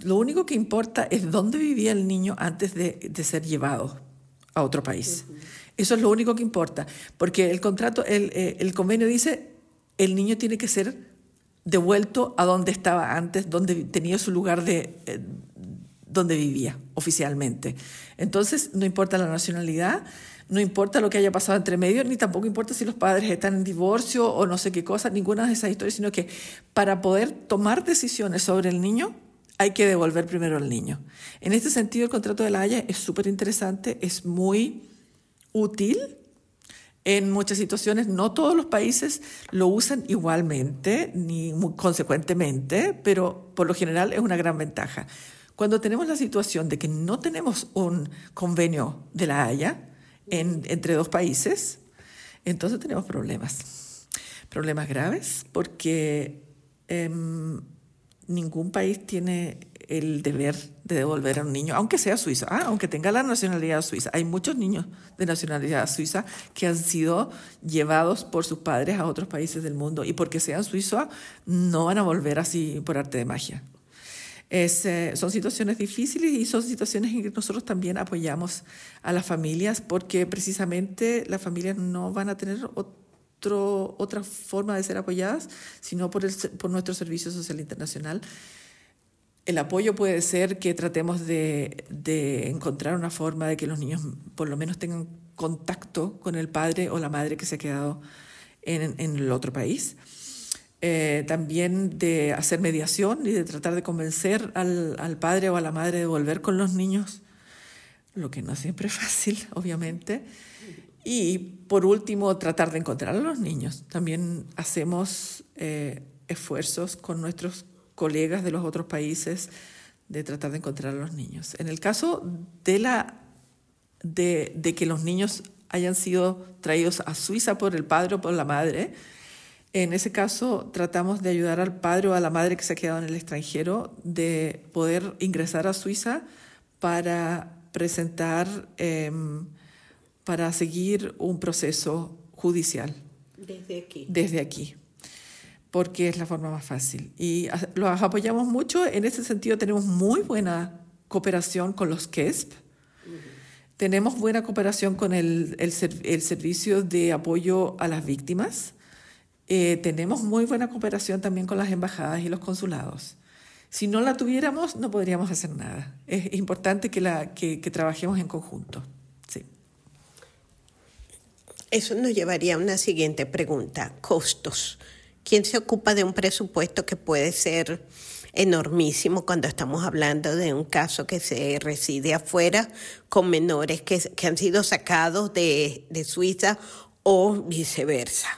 Lo único que importa es dónde vivía el niño antes de ser llevado a otro país. Eso es lo único que importa, porque el contrato, el, eh, el, convenio dice, el niño tiene que ser devuelto a donde estaba antes, donde tenía su lugar de eh, donde vivía oficialmente. Entonces, no importa la nacionalidad, no importa lo que haya pasado entre medio, ni tampoco importa si los padres están en divorcio o no sé qué cosa, ninguna de esas historias, sino que para poder tomar decisiones sobre el niño, hay que devolver primero al niño. En este sentido, el contrato de la Haya es súper interesante, es muy útil en muchas situaciones. No todos los países lo usan igualmente ni muy consecuentemente, pero por lo general es una gran ventaja. Cuando tenemos la situación de que no tenemos un convenio de la Haya en, entre dos países, entonces tenemos problemas. Problemas graves porque... Eh, ningún país tiene el deber de devolver a un niño, aunque sea suizo, ah, aunque tenga la nacionalidad suiza. Hay muchos niños de nacionalidad suiza que han sido llevados por sus padres a otros países del mundo y porque sean suizos no van a volver así por arte de magia. Es, eh, son situaciones difíciles y son situaciones en que nosotros también apoyamos a las familias porque precisamente las familias no van a tener otro, otra forma de ser apoyadas, sino por, el, por nuestro Servicio Social Internacional. el apoyo puede ser que tratemos de, de, encontrar una forma de que los niños por lo menos tengan contacto con el padre o la madre que se ha quedado en, en el otro país. Eh, también de hacer mediación y de tratar de convencer al, al, padre o a la madre de volver con los niños, lo que no siempre es fácil, obviamente. Y por último, tratar de encontrar a los niños. También hacemos eh, esfuerzos con nuestros colegas de los otros países de tratar de encontrar a los niños. En el caso de, la, de, de que los niños hayan sido traídos a Suiza por el padre o por la madre, en ese caso, tratamos de ayudar al padre o a la madre que se ha quedado en el extranjero de poder ingresar a Suiza para presentar, eh, para seguir un proceso judicial. Desde aquí. Desde aquí, porque es la forma más fácil. Y los apoyamos mucho. En ese sentido, tenemos muy buena cooperación con los KESP. Tenemos buena cooperación con el, el, el Servicio de Apoyo a las Víctimas eh, tenemos muy buena cooperación también con las embajadas y los consulados. Si no la tuviéramos, no podríamos hacer nada. Es importante que, la, que, que trabajemos en conjunto. Eso nos llevaría a una siguiente pregunta. Costos. ¿Quién se ocupa de un presupuesto que puede ser enormísimo cuando estamos hablando de un caso que se reside afuera con menores que, que han sido sacados de, de Suiza o viceversa?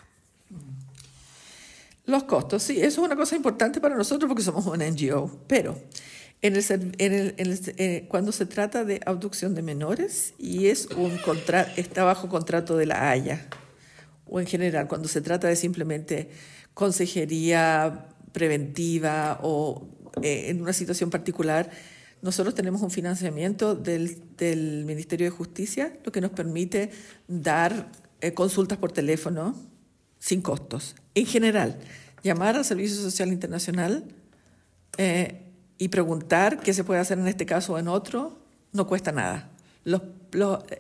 Los costos, sí, eso es una cosa importante para nosotros porque somos una NGO, pero en el, en el, en el, eh, cuando se trata de abducción de menores y es un contra, está bajo contrato de la Haya, o en general, cuando se trata de simplemente consejería preventiva o eh, en una situación particular, nosotros tenemos un financiamiento del, del Ministerio de Justicia, lo que nos permite dar eh, consultas por teléfono sin costos. En general, llamar al Servicio Social Internacional eh, y preguntar qué se puede hacer en este caso o en otro no cuesta nada. Los,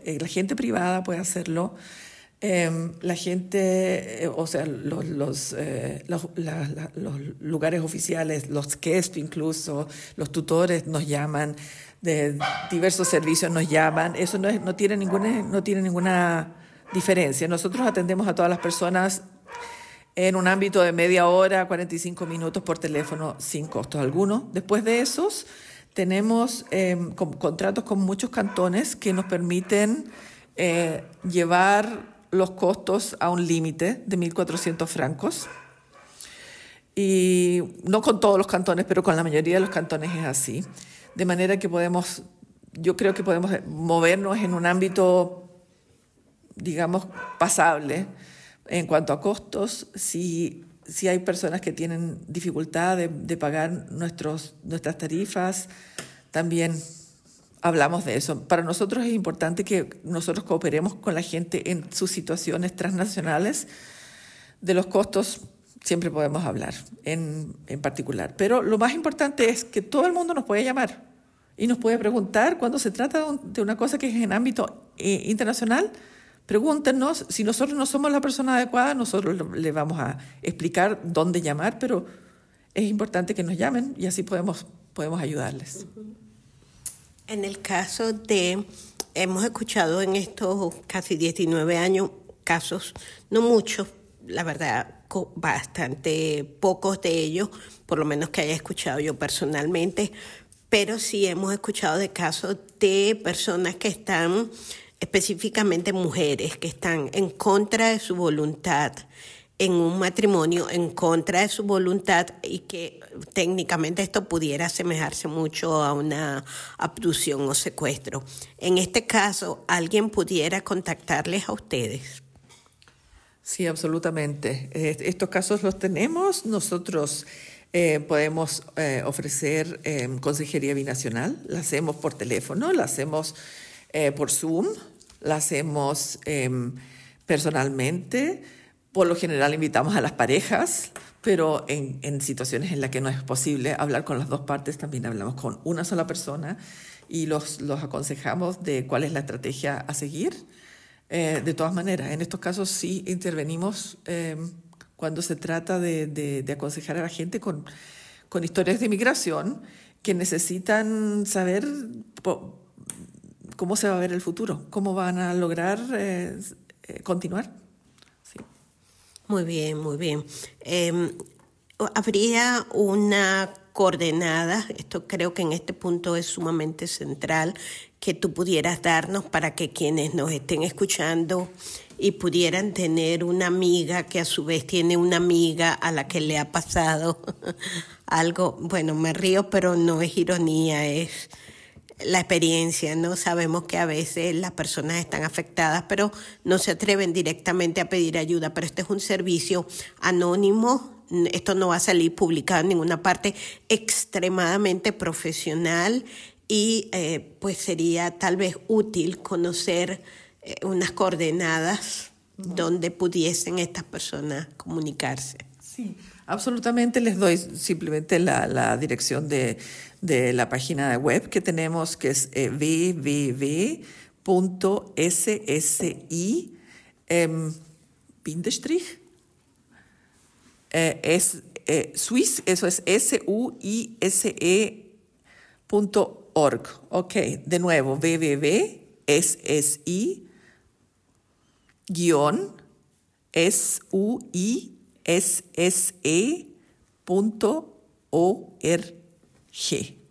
eh, la gente privada puede hacerlo. Eh, la gente, o sea, los, los, los, lugares oficiales, los KESP incluso, los tutores nos llaman, de diversos servicios nos llaman. Eso no, es, no, tiene, ninguna, no tiene ninguna diferencia. Nosotros atendemos a todas las personas en un ámbito de media hora, 45 minutos por teléfono sin costos alguno. Después de esos, tenemos con, contratos con muchos cantones que nos permiten eh, llevar los costos a un límite de 1.400 francos. Y no con todos los cantones, pero con la mayoría de los cantones es así. De manera que podemos, yo creo que podemos movernos en un ámbito, digamos, pasable en cuanto a costos, si, si hay personas que tienen dificultad de, pagar nuestros, nuestras tarifas, también hablamos de eso. Para nosotros es importante que nosotros cooperemos con la gente en sus situaciones transnacionales. De los costos siempre podemos hablar en, en, particular. Pero lo más importante es que todo el mundo nos puede llamar y nos puede preguntar cuando se trata de una cosa que es en ámbito eh, internacional Pregúntenos, si nosotros no somos la persona adecuada, nosotros le vamos a explicar dónde llamar, pero es importante que nos llamen y así podemos, podemos ayudarles. En el caso de, hemos escuchado en estos casi 19 años casos, no muchos, la verdad, bastante pocos de ellos, por lo menos que haya escuchado yo personalmente, pero sí hemos escuchado de casos de personas que están específicamente mujeres que están en contra de su voluntad en un matrimonio en contra de su voluntad y que técnicamente esto pudiera asemejarse mucho a una abducción o secuestro. En este caso, ¿alguien pudiera contactarles a ustedes? Sí, absolutamente. Estos casos los tenemos. Nosotros eh, podemos eh, ofrecer eh, consejería binacional. La hacemos por teléfono, la hacemos por Zoom la hacemos eh, personalmente. Por lo general invitamos a las parejas, pero en, en, situaciones en las que no es posible hablar con las dos partes, también hablamos con una sola persona y los, los aconsejamos de cuál es la estrategia a seguir. Eh, de todas maneras, en estos casos sí intervenimos eh, cuando se trata de, de, de, aconsejar a la gente con, con historias de migración que necesitan saber cómo se va a ver el futuro, cómo van a lograr eh, eh, continuar. Muy bien, muy bien. Em, ¿Habría una coordenada, esto creo que en este punto es sumamente central, que tú pudieras darnos para que quienes nos estén escuchando y pudieran tener una amiga que a su vez tiene una amiga a la que le ha pasado algo, bueno, me río, pero no es ironía, es la experiencia, ¿no? Sabemos que a veces las personas están afectadas, pero no se atreven directamente a pedir ayuda, pero este es un servicio anónimo esto no va a salir publicado en ninguna parte, extremadamente profesional y eh, pues sería tal vez útil conocer eh, unas coordenadas donde pudiesen estas personas comunicarse. Sí, absolutamente les doy simplemente la, dirección de, la página web que tenemos, que es eh, www.ssi em, eh, eh, eso es S-U-I-S-E.org. Ok, de nuevo, www.ssi guion S-U-I-S-S-E.org.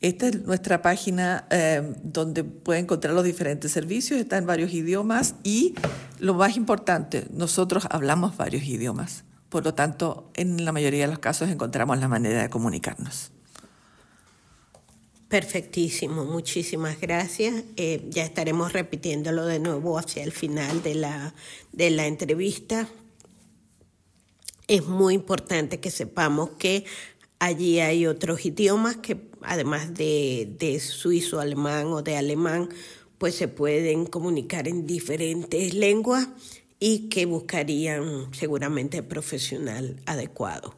Esta es nuestra página eh, donde puede encontrar los diferentes servicios, está en varios idiomas y lo más importante, nosotros hablamos varios idiomas. Por lo tanto, en la mayoría de los casos encontramos la manera de comunicarnos. Perfectísimo, muchísimas gracias. Eh, ya estaremos repitiéndolo de nuevo hacia el final de la, de la entrevista. Es muy importante que sepamos que allí hay otros idiomas que además de, de suizo alemán o de alemán, pues se pueden comunicar en diferentes lenguas y que buscarían seguramente profesional adecuado.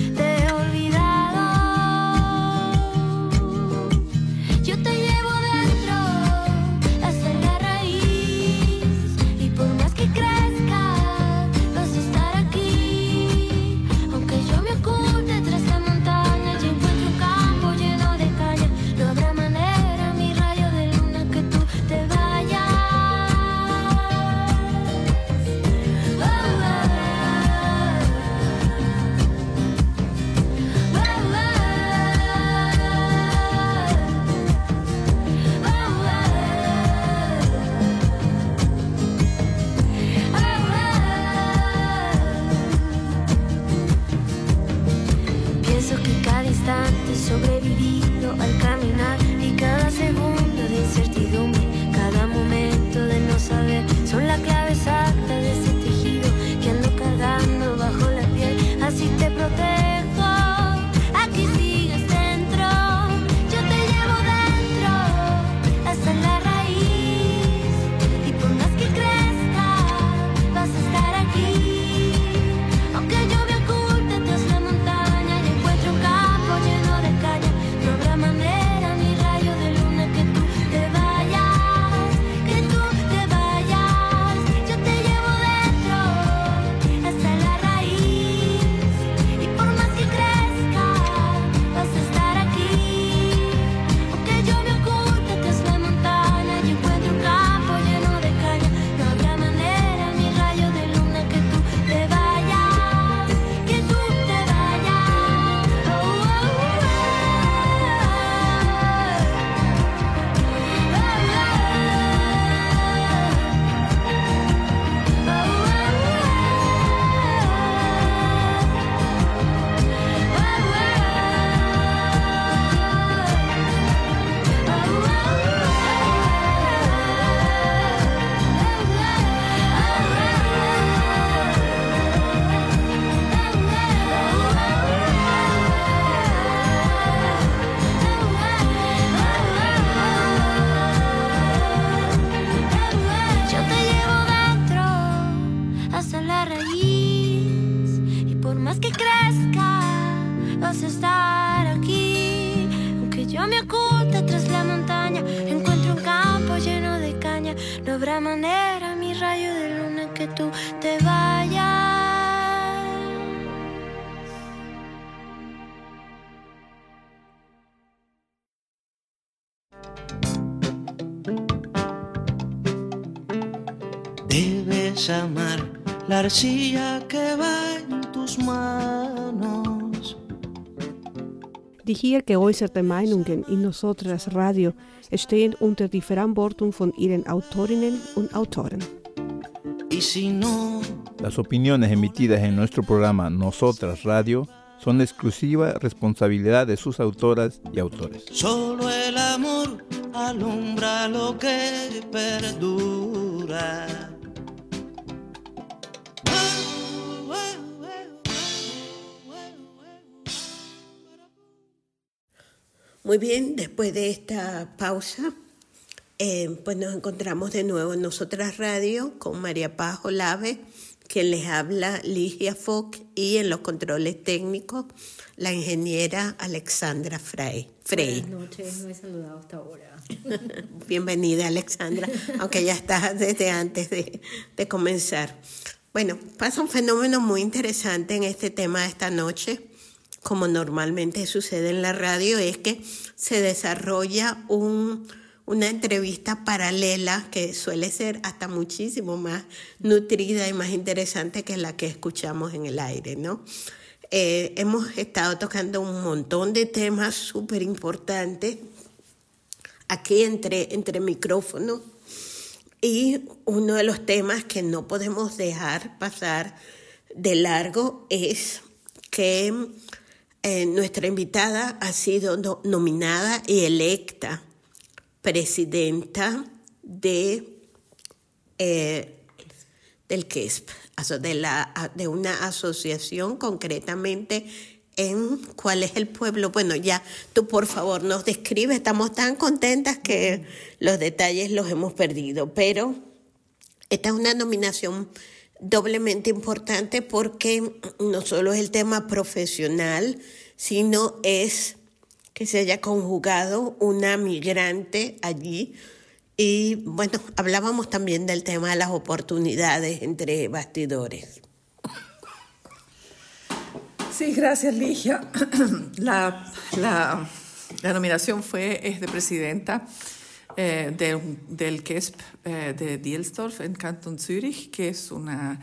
la arcilla que va en tus manos. Die hier geäußerten Meinungen in Nosotras Radio stehen unter die Verantwortung von ihren Autorinnen und Autoren. Y si no, Las opiniones emitidas en nuestro programa Nosotras Radio son exclusiva responsabilidad de sus autoras y autores. solo el amor alumbra lo que perdura. Muy bien, después de esta pausa, eh, pues nos encontramos de nuevo en Nosotras Radio con María Paz Olave, quien les habla Ligia Fock y en los controles técnicos la ingeniera Alexandra Frey. Frey. Buenas noches, no he saludado hasta ahora. Bienvenida Alexandra, aunque ya estás desde antes de, de comenzar. Bueno, pasa un fenómeno muy interesante en este tema de esta noche, como normalmente sucede en la radio, es que se desarrolla un, una entrevista paralela que suele ser hasta muchísimo más nutrida y más interesante que la que escuchamos en el aire, ¿no? Eh, hemos estado tocando un montón de temas súper importantes aquí entre micrófonos y uno de los temas que no podemos dejar pasar de largo es que eh, nuestra invitada ha sido no- nominada y electa presidenta de, eh, del aso- de, la, de una asociación concretamente en cuál es el pueblo. Bueno, ya tú por favor nos describes, estamos tan contentas que los detalles los hemos perdido, pero esta es una nominación doblemente importante porque no solo es el tema profesional, sino es que se haya conjugado una migrante allí. Y bueno, hablábamos también del tema de las oportunidades entre bastidores. Sí, gracias, Ligia. La, la- la nominación fue, es de presidenta eh, del, del KESP eh, de Dielsdorf en Canton Zürich, que es una.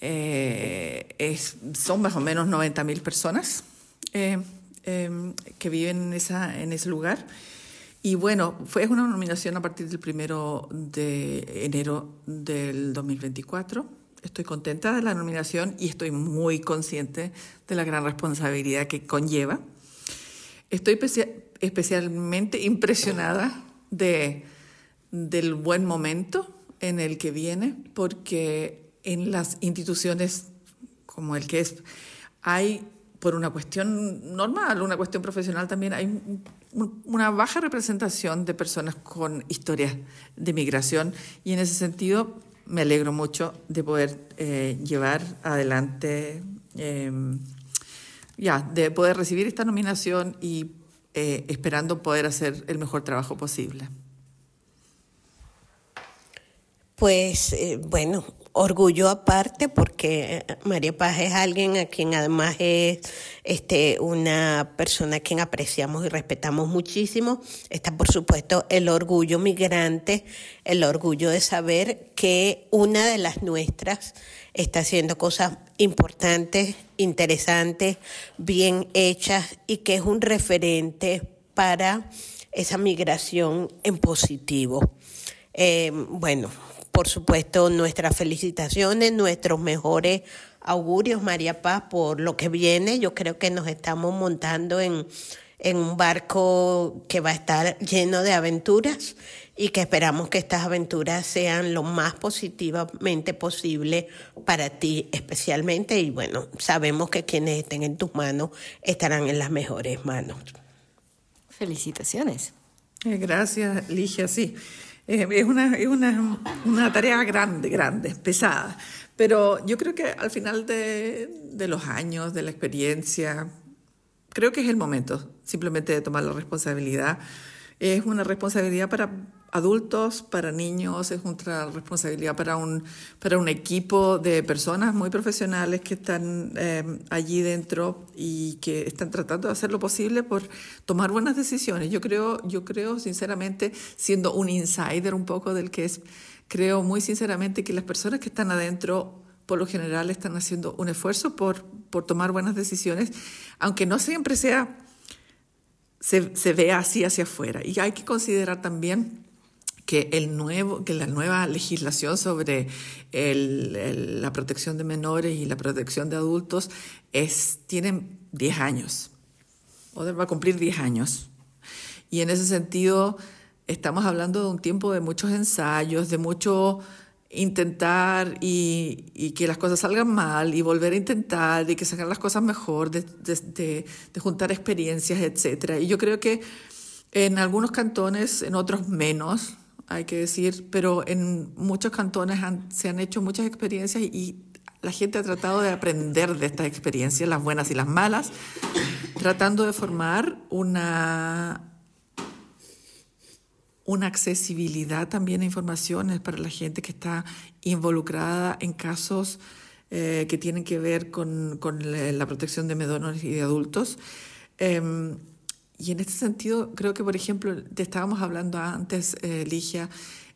eh, es- son más o menos 90.000 personas eh, eh, que viven en, esa, en ese lugar. Y bueno, fue una nominación a partir del primero de enero del 2024. Estoy contenta de la nominación y estoy muy consciente de la gran responsabilidad que conlleva. Estoy especia- especialmente impresionada de, del buen momento en el que viene, porque en las instituciones como el que es, hay, por una cuestión normal, una cuestión profesional también, hay un- un- una baja representación de personas con historias de migración y en ese sentido me alegro mucho de poder eh, llevar adelante, eh, ya, de poder recibir esta nominación y eh, esperando poder hacer el mejor trabajo posible. Pues eh, bueno, orgullo aparte porque eh, María Paz es alguien a quien además es este, una persona a quien apreciamos y respetamos muchísimo. Está por supuesto el orgullo migrante, el orgullo de saber que una de las nuestras está haciendo cosas importantes, interesantes, bien hechas y que es un referente para esa migración en positivo. Eh, bueno, por supuesto, nuestras felicitaciones, nuestros mejores augurios, María Paz, por lo que viene. Yo creo que nos estamos montando en, en un barco que va a estar lleno de aventuras y que esperamos que estas aventuras sean lo más positivamente posible para ti especialmente y bueno, sabemos que quienes estén en tus manos estarán en las mejores manos. Felicitaciones. Eh, Gracias, Ligia. Sí, Es una, es una, una, tarea grande, grande, pesada. Pero yo creo que al final de, de los años, de la experiencia, creo que es el momento simplemente de tomar la responsabilidad. Es una responsabilidad para adultos, para niños, es una responsabilidad para un, para un equipo de personas muy profesionales que están eh, allí dentro y que están tratando de hacer lo posible por tomar buenas decisiones. Yo creo, yo creo sinceramente, siendo un insider un poco del que es, creo muy sinceramente que las personas que están adentro por lo general están haciendo un esfuerzo por, por tomar buenas decisiones, aunque no siempre sea, se, se vea así hacia afuera. Y hay que considerar también que, el nuevo, que la nueva legislación sobre la protección de menores y la protección de adultos es, tiene 10 años. Oder va a cumplir 10 años. Y en ese sentido, estamos hablando de un tiempo de muchos ensayos, de mucho intentar y, que las cosas salgan mal y volver a intentar y que salgan las cosas mejor, de, de juntar experiencias, etc. Y yo creo que en algunos cantones, en otros menos, hay que decir, pero en muchos cantones se han hecho muchas experiencias y la gente ha tratado de aprender de estas experiencias, las buenas y las malas, tratando de formar una, una accesibilidad también a informaciones para la gente que está involucrada en casos eh, que tienen que ver con, con, la protección de menores y de adultos. Eh, y en este sentido, creo que, por ejemplo, te estábamos hablando antes, eh, Ligia,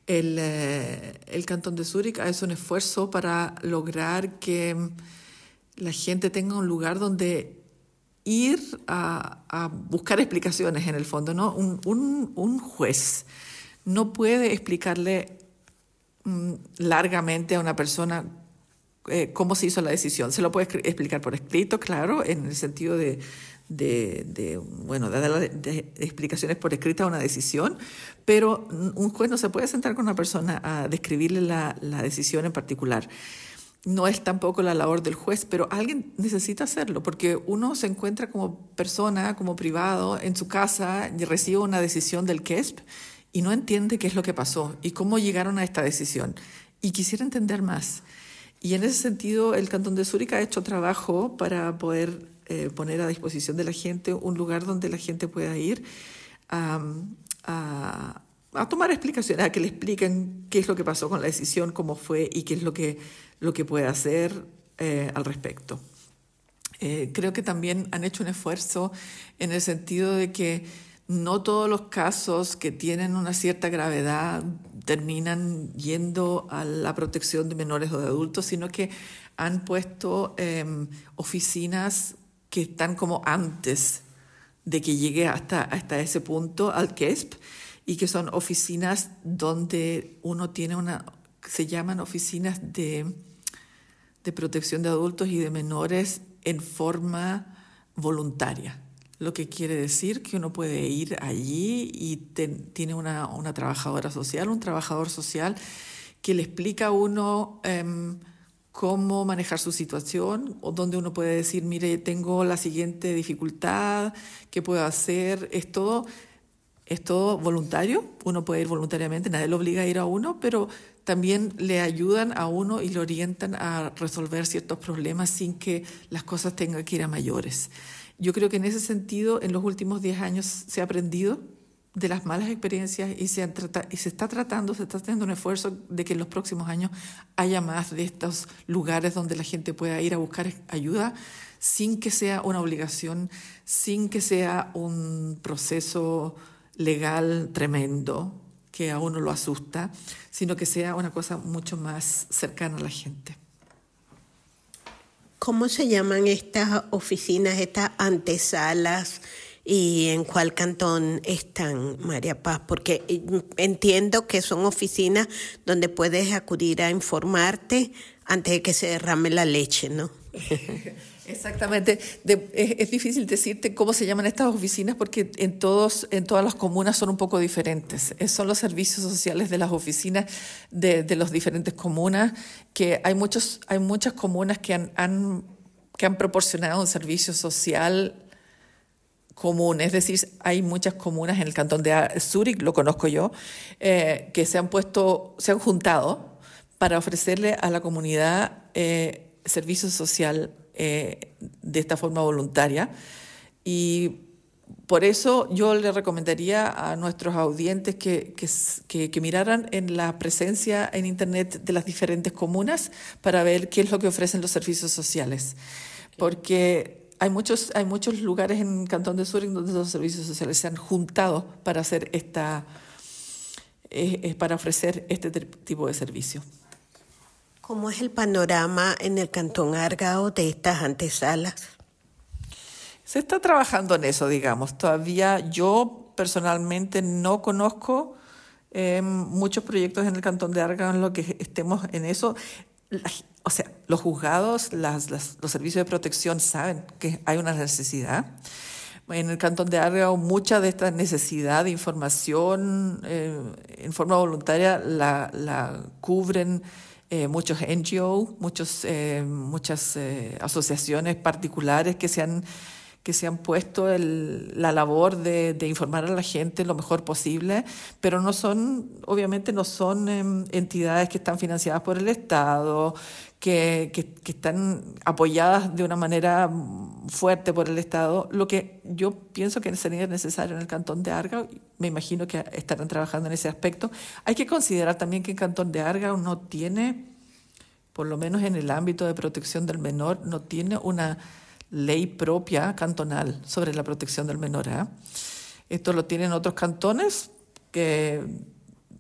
el, eh, el Cantón de Zúrich es un esfuerzo para lograr que la gente tenga un lugar donde ir a, a buscar explicaciones en el fondo, ¿no? Un, un, un juez no puede explicarle mm, largamente a una persona eh, cómo se hizo la decisión. Se lo puede explicar por escrito, claro, en el sentido de, de, de, bueno, de dar explicaciones por escrita a una decisión, pero un juez no se puede sentar con una persona a describirle la, decisión en particular. No es tampoco la labor del juez, pero alguien necesita hacerlo, porque uno se encuentra como persona, como privado, en su casa y recibe una decisión del KESP y no entiende qué es lo que pasó y cómo llegaron a esta decisión. Y quisiera entender más. Y en ese sentido, el Cantón de Zúrich ha hecho trabajo para poder eh, poner a disposición de la gente un lugar donde la gente pueda ir a, a, tomar explicaciones, a que le expliquen qué es lo que pasó con la decisión, cómo fue y qué es lo que, lo que puede hacer eh, al respecto. Eh, creo que también han hecho un esfuerzo en el sentido de que no todos los casos que tienen una cierta gravedad terminan yendo a la protección de menores o de adultos, sino que han puesto eh, oficinas que están como antes de que llegue hasta, hasta ese punto al KESP y que son oficinas donde uno tiene una, se llaman oficinas de, de protección de adultos y de menores en forma voluntaria. Lo que quiere decir que uno puede ir allí y tiene una, una, trabajadora social, un trabajador social que le explica a uno eh, cómo manejar su situación, o donde uno puede decir, mire, tengo la siguiente dificultad, ¿qué puedo hacer? Es todo, es todo voluntario, uno puede ir voluntariamente, nadie lo obliga a ir a uno, pero también le ayudan a uno y le orientan a resolver ciertos problemas sin que las cosas tengan que ir a mayores. Yo creo que en ese sentido, en los últimos 10 años se ha aprendido de las malas experiencias y se, y se está tratando, se está haciendo un esfuerzo de que en los próximos años haya más de estos lugares donde la gente pueda ir a buscar ayuda sin que sea una obligación, sin que sea un proceso legal tremendo que a uno lo asusta, sino que sea una cosa mucho más cercana a la gente. ¿Cómo se llaman estas oficinas, estas antesalas? Y en cuál cantón están, María Paz, porque entiendo que son oficinas donde puedes acudir a informarte antes de que se derrame la leche, ¿no? Exactamente. Es, difícil decirte cómo se llaman estas oficinas porque en, todos, en todas las comunas son un poco diferentes. Son los servicios sociales de las oficinas de, de las diferentes comunas, que hay, muchos, hay muchas comunas que han, han, que han proporcionado un servicio social común, es decir, hay muchas comunas en el cantón de Zúrich, lo conozco yo, eh, que se han puesto, se han juntado para ofrecerle a la comunidad eh, servicio social eh, de esta forma voluntaria. Y por eso yo le recomendaría a nuestros audientes que, que, que, miraran en la presencia en Internet de las diferentes comunas para ver qué es lo que ofrecen los servicios sociales. Porque hay muchos, hay muchos lugares en Cantón de Sur donde los servicios sociales se han juntado para hacer esta, eh, eh, para ofrecer este tipo de servicio. ¿Cómo es el panorama en el Cantón Argao de estas antesalas? Se está trabajando en eso, digamos. Todavía yo personalmente no conozco eh, muchos proyectos en el Cantón de Argao en lo que estemos en eso o sea, los juzgados, las, los servicios de protección saben que hay una necesidad. En el Cantón de Argao, mucha de esta necesidad de información eh, en forma voluntaria la, la cubren eh, muchos NGO, muchos, eh, muchas asociaciones particulares que se han que se han puesto el, la labor de, de, informar a la gente lo mejor posible, pero no son, obviamente no son em, entidades que están financiadas por el Estado, que, que, que, están apoyadas de una manera fuerte por el Estado. Lo que yo pienso que sería necesario en el Cantón de Argao, me imagino que estarán trabajando en ese aspecto. Hay que considerar también que el Cantón de Argao no tiene, por lo menos en el ámbito de protección del menor, no tiene una ley propia cantonal sobre la protección del menor. ¿eh? Esto lo tienen otros cantones, que,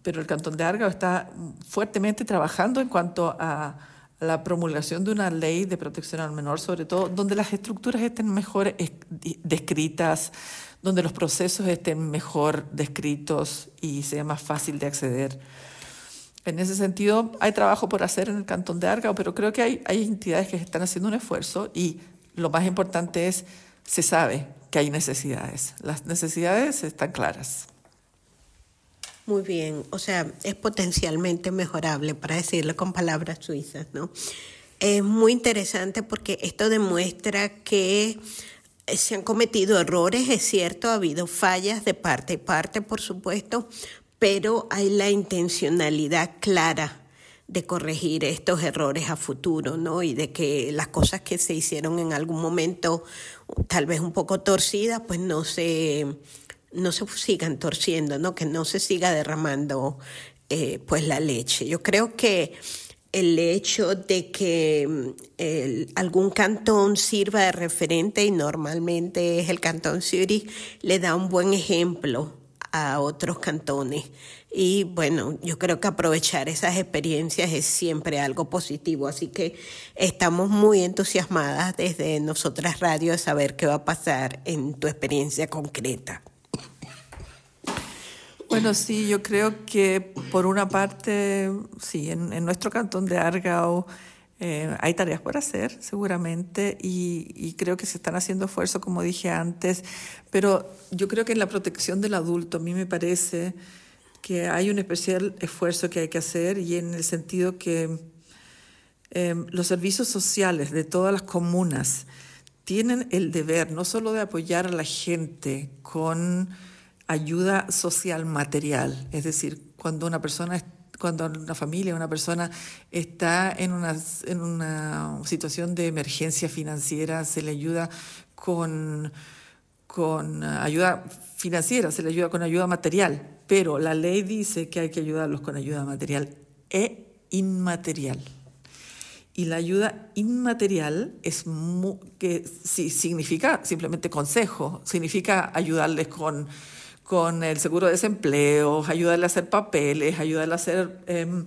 pero el cantón de Argao está fuertemente trabajando en cuanto a la promulgación de una ley de protección al menor, sobre todo donde las estructuras estén mejor descritas, donde los procesos estén mejor descritos y sea más fácil de acceder. En ese sentido, hay trabajo por hacer en el Cantón de Argao, pero creo que hay, hay entidades que están haciendo un esfuerzo y lo más importante es, se sabe que hay necesidades. Las necesidades están claras. Muy bien, o sea, es potencialmente mejorable, para decirlo con palabras suizas, ¿no? Es muy interesante porque esto demuestra que se han cometido errores, es cierto, ha habido fallas de parte y parte, por supuesto, pero hay la intencionalidad clara de corregir estos errores a futuro, ¿no? Y de que las cosas que se hicieron en algún momento, tal vez un poco torcidas, pues no se, no se sigan torciendo, ¿no? Que no se siga derramando eh, pues la leche. Yo creo que el hecho de que mm, algún cantón sirva de referente y normalmente es el cantón Zurich, le da un buen ejemplo a otros cantones y bueno, yo creo que aprovechar esas experiencias es siempre algo positivo, así que estamos muy entusiasmadas desde Nosotras Radio de saber qué va a pasar en tu experiencia concreta. Bueno, sí, yo creo que por una parte, sí, en, nuestro cantón de Argao eh, hay tareas por hacer, seguramente, y, y, creo que se están haciendo esfuerzos, como dije antes, pero yo creo que en la protección del adulto, a mí me parece que hay un especial esfuerzo que hay que hacer y en el sentido que em, los servicios sociales de todas las comunas tienen el deber no solo de apoyar a la gente con ayuda social material, es decir, cuando una persona cuando una familia, una persona está en una, en una situación de emergencia financiera, se le ayuda con, con ayuda financiera, se le ayuda con ayuda material, pero la ley dice que hay que ayudarlos con ayuda material e inmaterial. Y la ayuda inmaterial es que sí, significa simplemente consejo, significa ayudarles con, con el seguro de desempleo, ayudarles a hacer papeles, ayudarles a, em,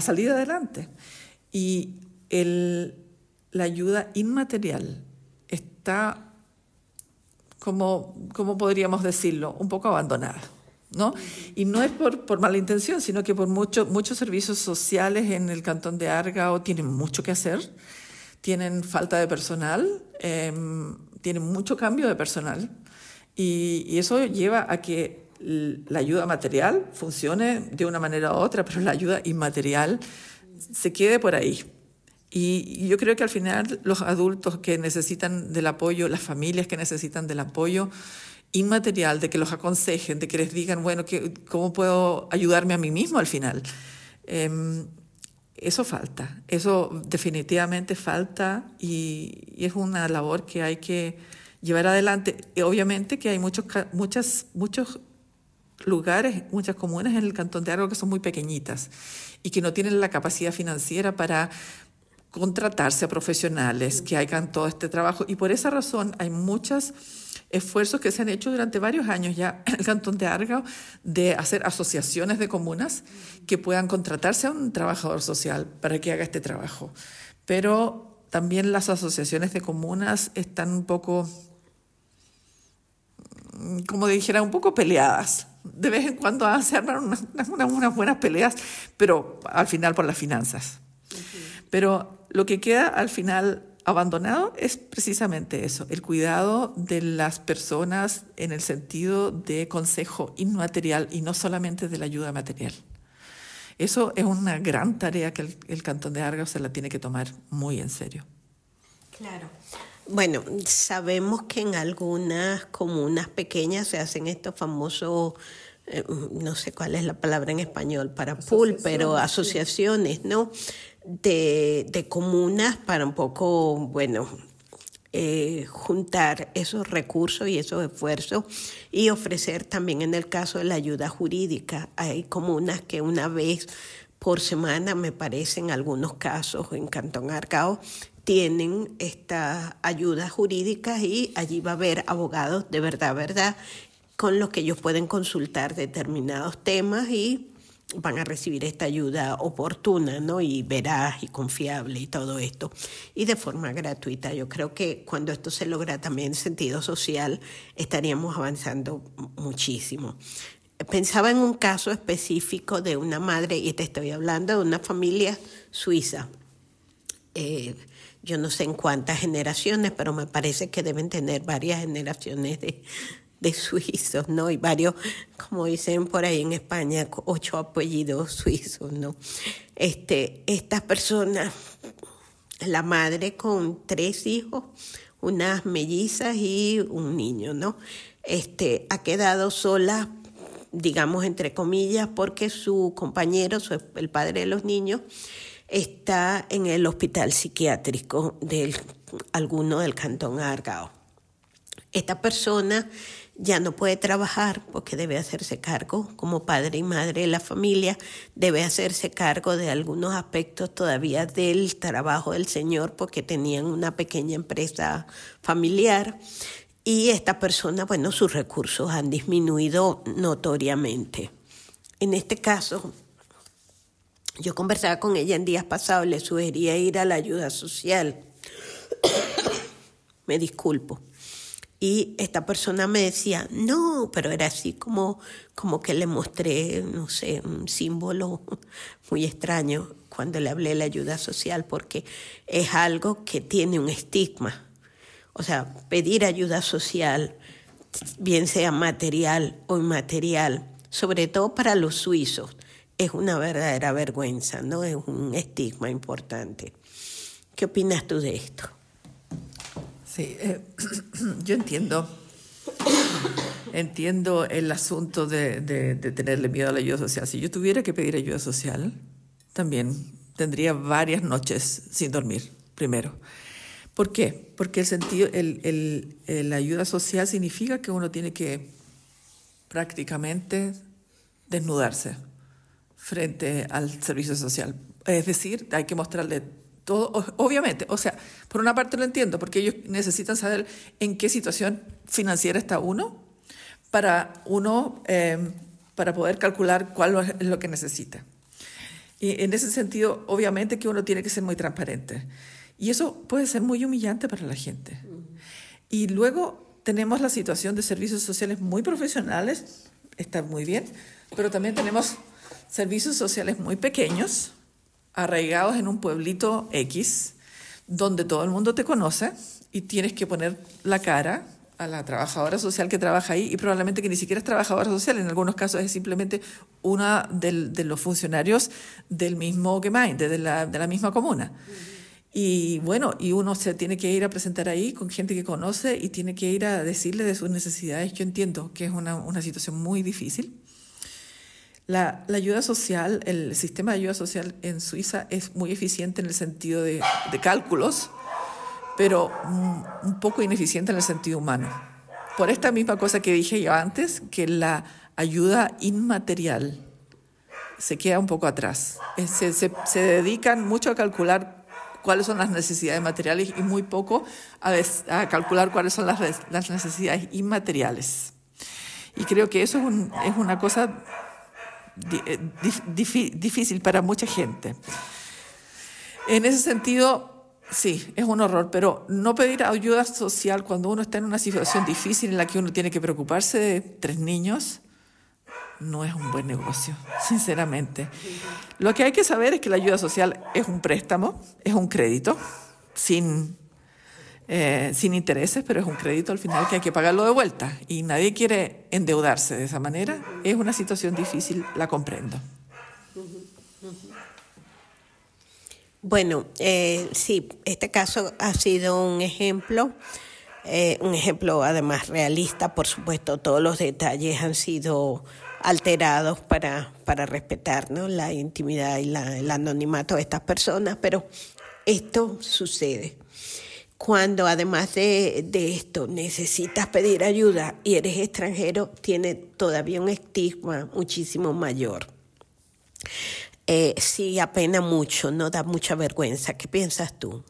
salir adelante. Y la ayuda inmaterial está, como, ¿cómo podríamos decirlo? Un poco abandonada. ¿No? Y no es por, por mala intención, sino que por mucho, muchos servicios sociales en el cantón de Argao tienen mucho que hacer, tienen falta de personal, em, tienen mucho cambio de personal, y, y, eso lleva a que la ayuda material funcione de una manera u otra, pero la ayuda inmaterial se quede por ahí. Y yo creo que al final los adultos que necesitan del apoyo, las familias que necesitan del apoyo inmaterial, de que los aconsejen, de que les digan, bueno, que, ¿cómo puedo ayudarme a mí mismo al final? Em, eso falta, eso definitivamente falta y, es una labor que hay que llevar adelante. Y obviamente que hay muchos, muchas, muchos lugares, muchas comunas en el Cantón de Argo que son muy pequeñitas y que no tienen la capacidad financiera para contratarse a profesionales que hagan todo este trabajo. Y por esa razón hay muchos esfuerzos que se han hecho durante varios años ya en el Cantón de Argao de hacer asociaciones de comunas que puedan contratarse a un trabajador social para que haga este trabajo. Pero también las asociaciones de comunas están un poco, como dijera, un poco peleadas. De vez en cuando se arman unas, unas, unas buenas peleas, pero al final por las finanzas. Pero lo que queda al final abandonado es precisamente eso, el cuidado de las personas en el sentido de consejo inmaterial y no solamente de la ayuda material. Eso es una gran tarea que el, el Cantón de Argos se la tiene que tomar muy en serio. Claro. Bueno, sabemos que en algunas comunas pequeñas se hacen estos famosos eh, no sé cuál es la palabra en español para pool, pero asociaciones, ¿no? De, de comunas para un poco, bueno, eh, juntar esos recursos y esos esfuerzos y ofrecer también en el caso de la ayuda jurídica. Hay comunas que una vez por semana, me parece en algunos casos en Cantón Arcao, tienen estas ayudas jurídicas y allí va a haber abogados de verdad, verdad, con los que ellos pueden consultar determinados temas y van a recibir esta ayuda oportuna, ¿no? Y veraz y confiable y todo esto. Y de forma gratuita. Yo creo que cuando esto se logra también en sentido social, estaríamos avanzando muchísimo. Pensaba en un caso específico de una madre, y te estoy hablando de una familia suiza. Eh, yo no sé en cuántas generaciones, pero me parece que deben tener varias generaciones de, de suizos, ¿no? Y varios, como dicen por ahí en España, ocho apellidos suizos, ¿no? Este, estas personas, la madre con tres hijos, unas mellizas y un niño, ¿no? Este, ha quedado sola, digamos entre comillas, porque su compañero, el padre de los niños, está en el hospital psiquiátrico de alguno del cantón Argao. Esta persona ya no puede trabajar porque debe hacerse cargo, como padre y madre de la familia, debe hacerse cargo de algunos aspectos todavía del trabajo del Señor porque tenían una pequeña empresa familiar y esta persona, bueno, sus recursos han disminuido notoriamente. En este caso, yo conversaba con ella en días pasados, le sugería ir a la ayuda social. Me disculpo y esta persona me decía, no, pero era así como, como que le mostré, no sé, un símbolo muy extraño cuando le hablé de la ayuda social, porque es algo que tiene un estigma. O sea, pedir ayuda social, bien sea material o inmaterial, sobre todo para los suizos, es una verdadera vergüenza, ¿no? Es un estigma importante. ¿Qué opinas tú de esto? Sí, eh, yo entiendo. Entiendo el asunto de, de, de, tenerle miedo a la ayuda social. Si yo tuviera que pedir ayuda social, también tendría varias noches sin dormir, primero. ¿Por qué? Porque el sentido, el, el, el, ayuda social significa que uno tiene que prácticamente desnudarse frente al servicio social. Es decir, hay que mostrarle todo, obviamente, o sea, por una parte lo entiendo, porque ellos necesitan saber en qué situación financiera está uno para uno, eh, para poder calcular cuál es lo que necesita. Y en ese sentido, obviamente que uno tiene que ser muy transparente. Y eso puede ser muy humillante para la gente. Y luego tenemos la situación de servicios sociales muy profesionales, está muy bien, pero también tenemos servicios sociales muy pequeños, arraigados en un pueblito X, donde todo el mundo te conoce y tienes que poner la cara a la trabajadora social que trabaja ahí y probablemente que ni siquiera es trabajadora social, en algunos casos es simplemente una de los funcionarios del mismo Gemeinde, de la, de la misma comuna. Y bueno, y uno se tiene que ir a presentar ahí con gente que conoce y tiene que ir a decirle de sus necesidades. Yo entiendo que es una, una situación muy difícil. La, ayuda social, el sistema de ayuda social en Suiza es muy eficiente en el sentido de, cálculos, pero un, un poco ineficiente en el sentido humano. Por esta misma cosa que dije yo antes, que la ayuda inmaterial se queda un poco atrás. Se, se, se dedican mucho a calcular cuáles son las necesidades materiales y muy poco a, calcular cuáles son las, necesidades inmateriales. Y creo que eso es, un, es una cosa difícil para mucha gente. En ese sentido, sí, es un horror, pero no pedir ayuda social cuando uno está en una situación difícil en la que uno tiene que preocuparse de tres niños, no es un buen negocio, sinceramente. Lo que hay que saber es que la ayuda social es un préstamo, es un crédito, sin, eh, sin intereses, pero es un crédito al final que hay que pagarlo de vuelta. Y nadie quiere endeudarse de esa manera. Es una situación difícil, la comprendo. Bueno, eh, sí, este caso ha sido un ejemplo. Eh, un ejemplo además realista, por supuesto, todos los detalles han sido alterados para, para respetar ¿no? la intimidad y la, el anonimato de estas personas, pero esto sucede. Cuando además de, de, esto necesitas pedir ayuda y eres extranjero, tiene todavía un estigma muchísimo mayor. Eh, sí, apena mucho, no da mucha vergüenza. ¿Qué piensas tú?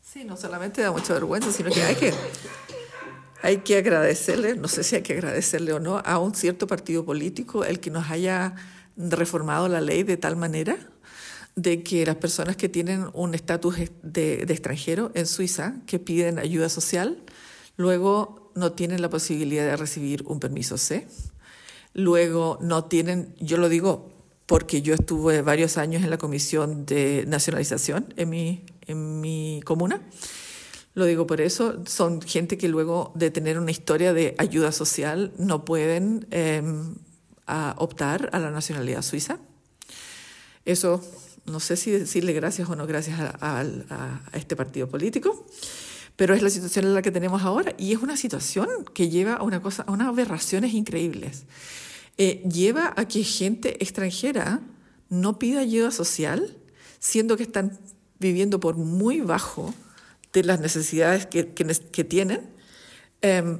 Sí, no solamente da mucha vergüenza, sino que hay que hay que agradecerle, no sé si hay que agradecerle o no, a un cierto partido político el que nos haya reformado la ley de tal manera de que las personas que tienen un estatus de, extranjero en Suiza, que piden ayuda social, luego no tienen la posibilidad de recibir un permiso C. Luego no tienen, yo lo digo porque yo estuve varios años en la comisión de nacionalización en mi, en mi comuna. Lo digo por eso, son gente que luego de tener una historia de ayuda social no pueden a optar a la nacionalidad suiza. Eso no sé si decirle gracias o no gracias a, este partido político, pero es la situación en la que tenemos ahora y es una situación que lleva a, una cosa, a unas aberraciones increíbles. Eh, lleva a que gente extranjera no pida ayuda social, siendo que están viviendo por muy bajo de las necesidades que, tienen eh,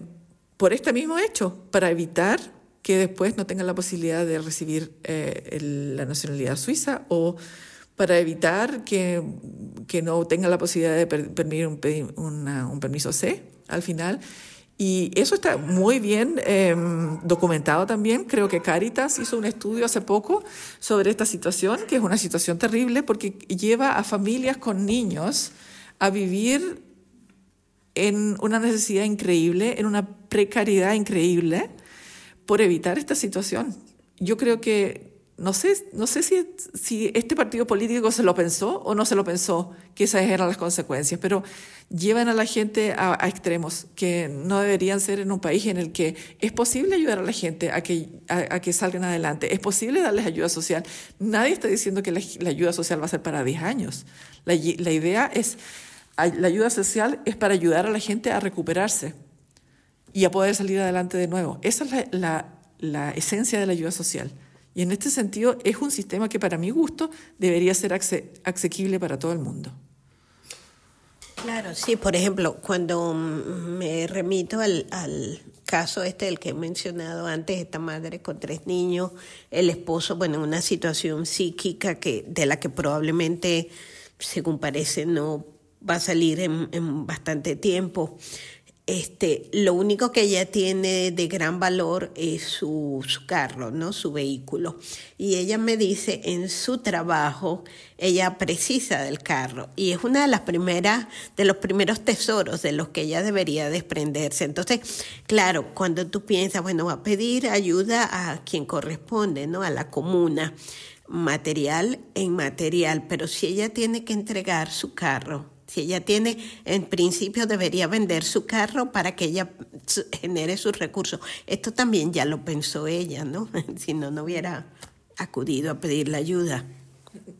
por este mismo hecho, para evitar que después no tengan la posibilidad de recibir eh, la nacionalidad suiza o para evitar que, que no tengan la posibilidad de pedir un, una, un permiso C al final. Y eso está muy bien eh, documentado también. Creo que Caritas hizo un estudio hace poco sobre esta situación, que es una situación terrible porque lleva a familias con niños a vivir en una necesidad increíble, en una precariedad increíble, por evitar esta situación. Yo creo que, no sé, no sé si, si este partido político se lo pensó o no se lo pensó, que esas eran las consecuencias, pero llevan a la gente a, extremos que no deberían ser en un país en el que es posible ayudar a la gente a que, a, que salgan adelante, es posible darles ayuda social. Nadie está diciendo que la, la ayuda social va a ser para 10 años. La, la idea es la ayuda social es para ayudar a la gente a recuperarse y a poder salir adelante de nuevo. Esa es la, la, esencia de la ayuda social. Y en este sentido es un sistema que para mi gusto debería ser asequible para todo el mundo. Claro, sí, por ejemplo, cuando me remito al, al caso este del que he mencionado antes, esta madre con tres niños, el esposo, bueno, en una situación psíquica que, de la que probablemente, según parece, no va a salir en bastante tiempo. Este, lo único que ella tiene de gran valor es su, su, carro, ¿no? Su vehículo. Y ella me dice, en su trabajo, ella precisa del carro. Y es una de las primeras, de los primeros tesoros de los que ella debería desprenderse. Entonces, claro, cuando tú piensas, bueno, va a pedir ayuda a quien corresponde, ¿no? A la comuna material e inmaterial. Pero si ella tiene que entregar su carro, si ella tiene, en principio debería vender su carro para que ella genere sus recursos. Esto también ya lo pensó ella, ¿no? si no, no hubiera acudido a pedir la ayuda.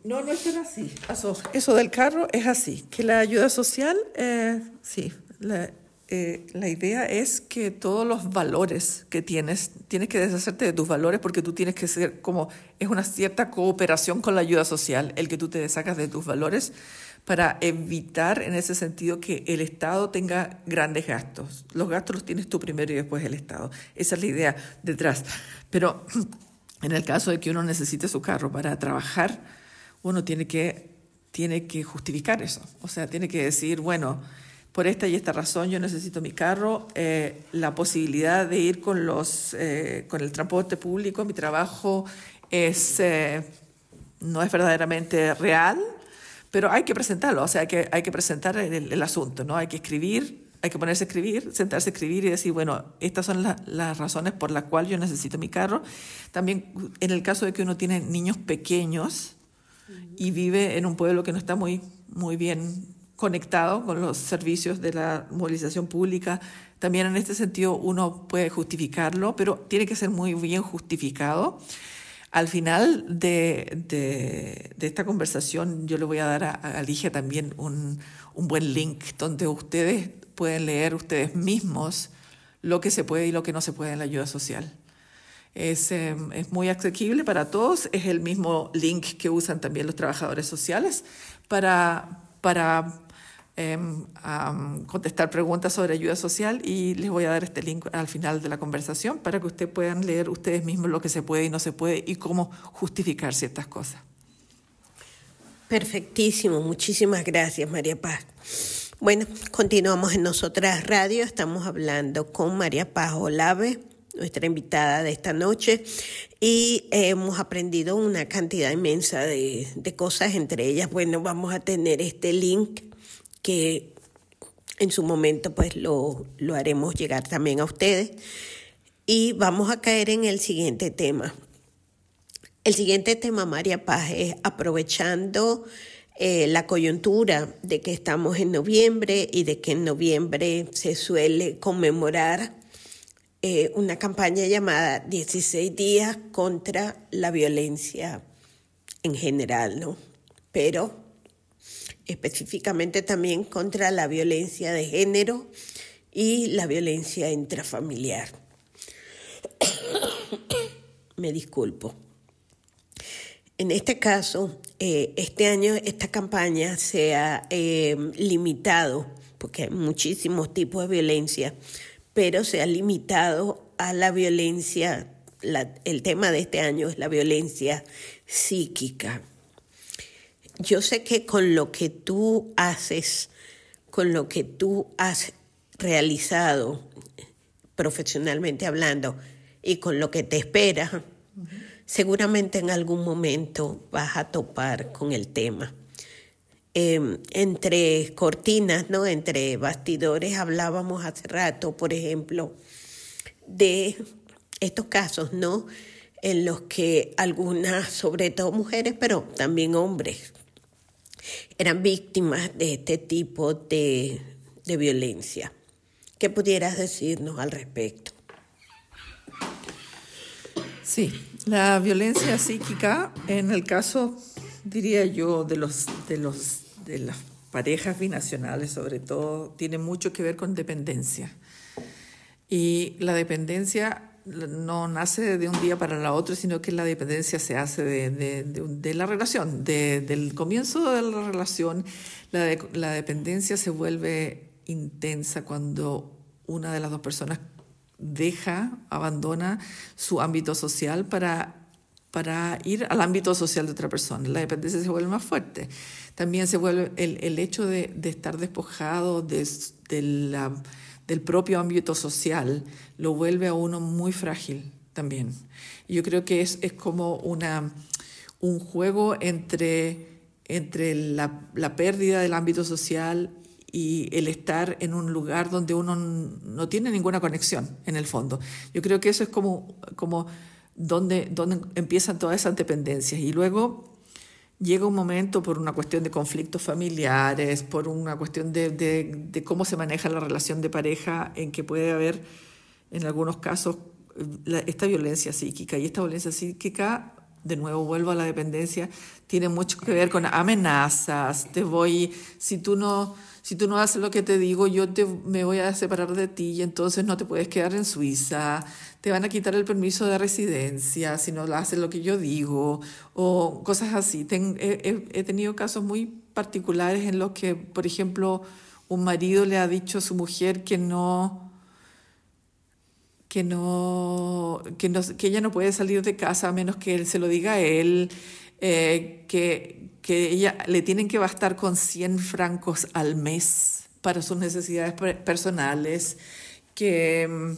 No, no es así. Eso, eso del carro es así, que la ayuda social, eh, sí, la, eh, la idea es que todos los valores que tienes, tienes que deshacerte de tus valores porque tú tienes que ser como, es una cierta cooperación con la ayuda social, el que tú te deshacas de tus valores para evitar en ese sentido que el Estado tenga grandes gastos. Los gastos los tienes tú primero y después el Estado. Esa es la idea detrás. Pero en el caso de que uno necesite su carro para trabajar, uno tiene que, tiene que justificar eso. O sea, tiene que decir, bueno, por esta y esta razón yo necesito mi carro, eh, la posibilidad de ir con, los, eh, con el transporte público, mi trabajo es, eh, no es verdaderamente real, pero hay que presentarlo, o sea, hay que, hay que presentar el, el asunto, ¿no? Hay que escribir, hay que ponerse a escribir, sentarse a escribir y decir, bueno, estas son las razones por las cuales yo necesito mi carro. También en el caso de que uno tiene niños pequeños, y vive en un pueblo que no está muy, muy bien conectado con los servicios de la movilización pública. También en este sentido uno puede justificarlo, pero tiene que ser muy bien justificado. Al final de, de, esta conversación yo le voy a dar a, a también un, un buen link donde ustedes pueden leer ustedes mismos lo que se puede y lo que no se puede en la ayuda social. Es, eh, es, muy asequible para todos, es el mismo link que usan también los trabajadores sociales para, para eh, um, contestar preguntas sobre ayuda social y les voy a dar este link al final de la conversación para que ustedes puedan leer ustedes mismos lo que se puede y no se puede y cómo justificar ciertas cosas. Perfectísimo, muchísimas gracias María Paz. Bueno, continuamos en Nosotras Radio, estamos hablando con María Paz Olave nuestra invitada de esta noche, y hemos aprendido una cantidad inmensa de, de cosas, entre ellas, bueno, vamos a tener este link que en su momento pues lo, lo haremos llegar también a ustedes. Y vamos a caer en el siguiente tema. El siguiente tema, María Paz, es aprovechando eh, la coyuntura de que estamos en noviembre y de que en noviembre se suele conmemorar eh, una campaña llamada 16 días contra la violencia en general, ¿no? Pero específicamente también contra la violencia de género y la violencia intrafamiliar. Me disculpo. En este caso, eh, este año esta campaña se ha eh, limitado, porque hay muchísimos tipos de violencia, pero se ha limitado a la violencia, el tema de este año es la violencia psíquica. Yo sé que con lo que tú haces, con lo que tú has realizado profesionalmente hablando y con lo que te espera, seguramente en algún momento vas a topar con el tema. Em, entre cortinas, ¿no? Entre bastidores hablábamos hace rato, por ejemplo, de estos casos, ¿no? En los que algunas, sobre todo mujeres, pero también hombres, eran víctimas de este tipo de, de violencia. ¿Qué pudieras decirnos al respecto? Sí, la violencia psíquica, en el caso, diría yo, de los, de los de las parejas binacionales sobre todo tiene mucho que ver con dependencia. Y la dependencia no nace de un día para la otra, sino que la dependencia se hace de, de, de, la relación. del comienzo de la relación, la, la dependencia se vuelve intensa cuando una de las dos personas deja, abandona su ámbito social para para ir al ámbito social de otra persona. La dependencia se vuelve más fuerte. También se vuelve el, el hecho de, de, estar despojado de, de la, del propio ámbito social, lo vuelve a uno muy frágil también. Yo creo que es, es como una, un juego entre, entre la, la pérdida del ámbito social y el estar en un lugar donde uno no tiene ninguna conexión, en el fondo. Yo creo que eso es como... como donde, donde empiezan todas esas dependencias. Y luego llega un momento por una cuestión de conflictos familiares, por una cuestión de, cómo se maneja la relación de pareja, en que puede haber, en algunos casos, la, esta violencia psíquica. Y esta violencia psíquica de nuevo vuelvo a la dependencia, tiene mucho que ver con amenazas, te voy, si tú no, si tú no haces lo que te digo, yo te, me voy a separar de ti y entonces no te puedes quedar en Suiza, te van a quitar el permiso de residencia si no haces lo que yo digo, o cosas así. he, he tenido casos muy particulares en los que, por ejemplo, un marido le ha dicho a su mujer que no que no, que no, que ella no puede salir de casa a menos que él se lo diga a él, eh, que, que ella le tienen que bastar con 100 francos al mes para sus necesidades personales, que, mm,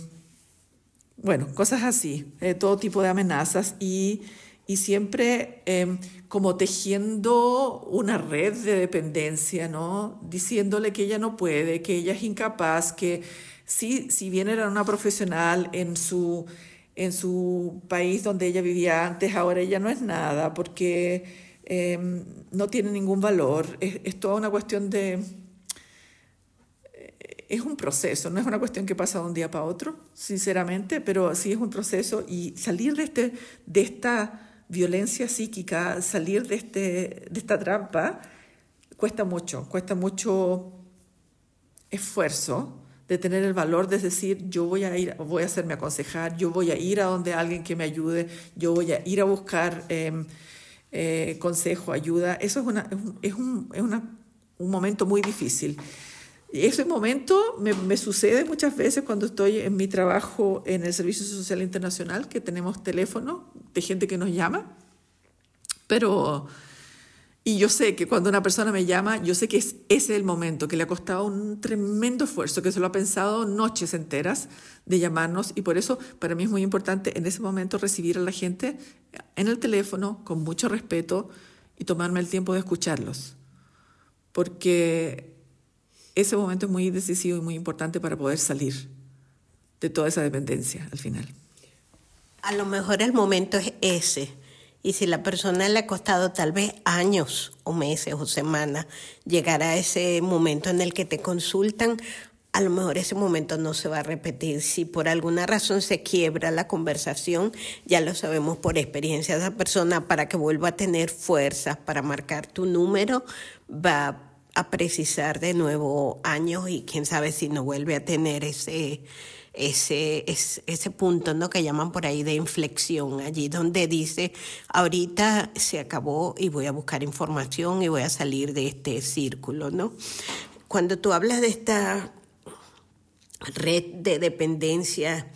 bueno, cosas así, eh, todo tipo de amenazas y, y siempre em, como tejiendo una red de dependencia, ¿no? Diciéndole que ella no puede, que ella es incapaz, que sí, si bien era una profesional en su, en su país donde ella vivía antes, ahora ella no es nada porque em, no tiene ningún valor. Es, toda una cuestión de... Eh, es un proceso, no es una cuestión que pasa de un día para otro, sinceramente, pero sí es un proceso y salir de, este, de esta violencia psíquica, salir de, este, de esta trampa, cuesta mucho, cuesta mucho esfuerzo, de tener el valor de decir, yo voy a ir, voy a hacerme aconsejar, yo voy a ir a donde alguien que me ayude, yo voy a ir a buscar em, eh, consejo, ayuda. Eso es, una, es, un, es una, un momento muy difícil. Ese momento me, me, sucede muchas veces cuando estoy en mi trabajo en el Servicio Social Internacional, que tenemos teléfono de gente que nos llama, pero y yo sé que cuando una persona me llama, yo sé que es, ese es el momento, que le ha costado un tremendo esfuerzo, que se lo ha pensado noches enteras de llamarnos y por eso para mí es muy importante en ese momento recibir a la gente en el teléfono con mucho respeto y tomarme el tiempo de escucharlos. Porque ese momento es muy decisivo y muy importante para poder salir de toda esa dependencia al final. A lo mejor el momento es ese y si la persona le ha costado tal vez años o meses o semanas llegar a ese momento en el que te consultan, a lo mejor ese momento no se va a repetir. Si por alguna razón se quiebra la conversación, ya lo sabemos por experiencia, esa persona para que vuelva a tener fuerzas para marcar tu número va a precisar de nuevo años y quién sabe si no vuelve a tener ese ese, ese, punto ¿no? que llaman por ahí de inflexión, allí donde dice, ahorita se acabó y voy a buscar información y voy a salir de este círculo. ¿no? Cuando tú hablas de esta red de dependencia,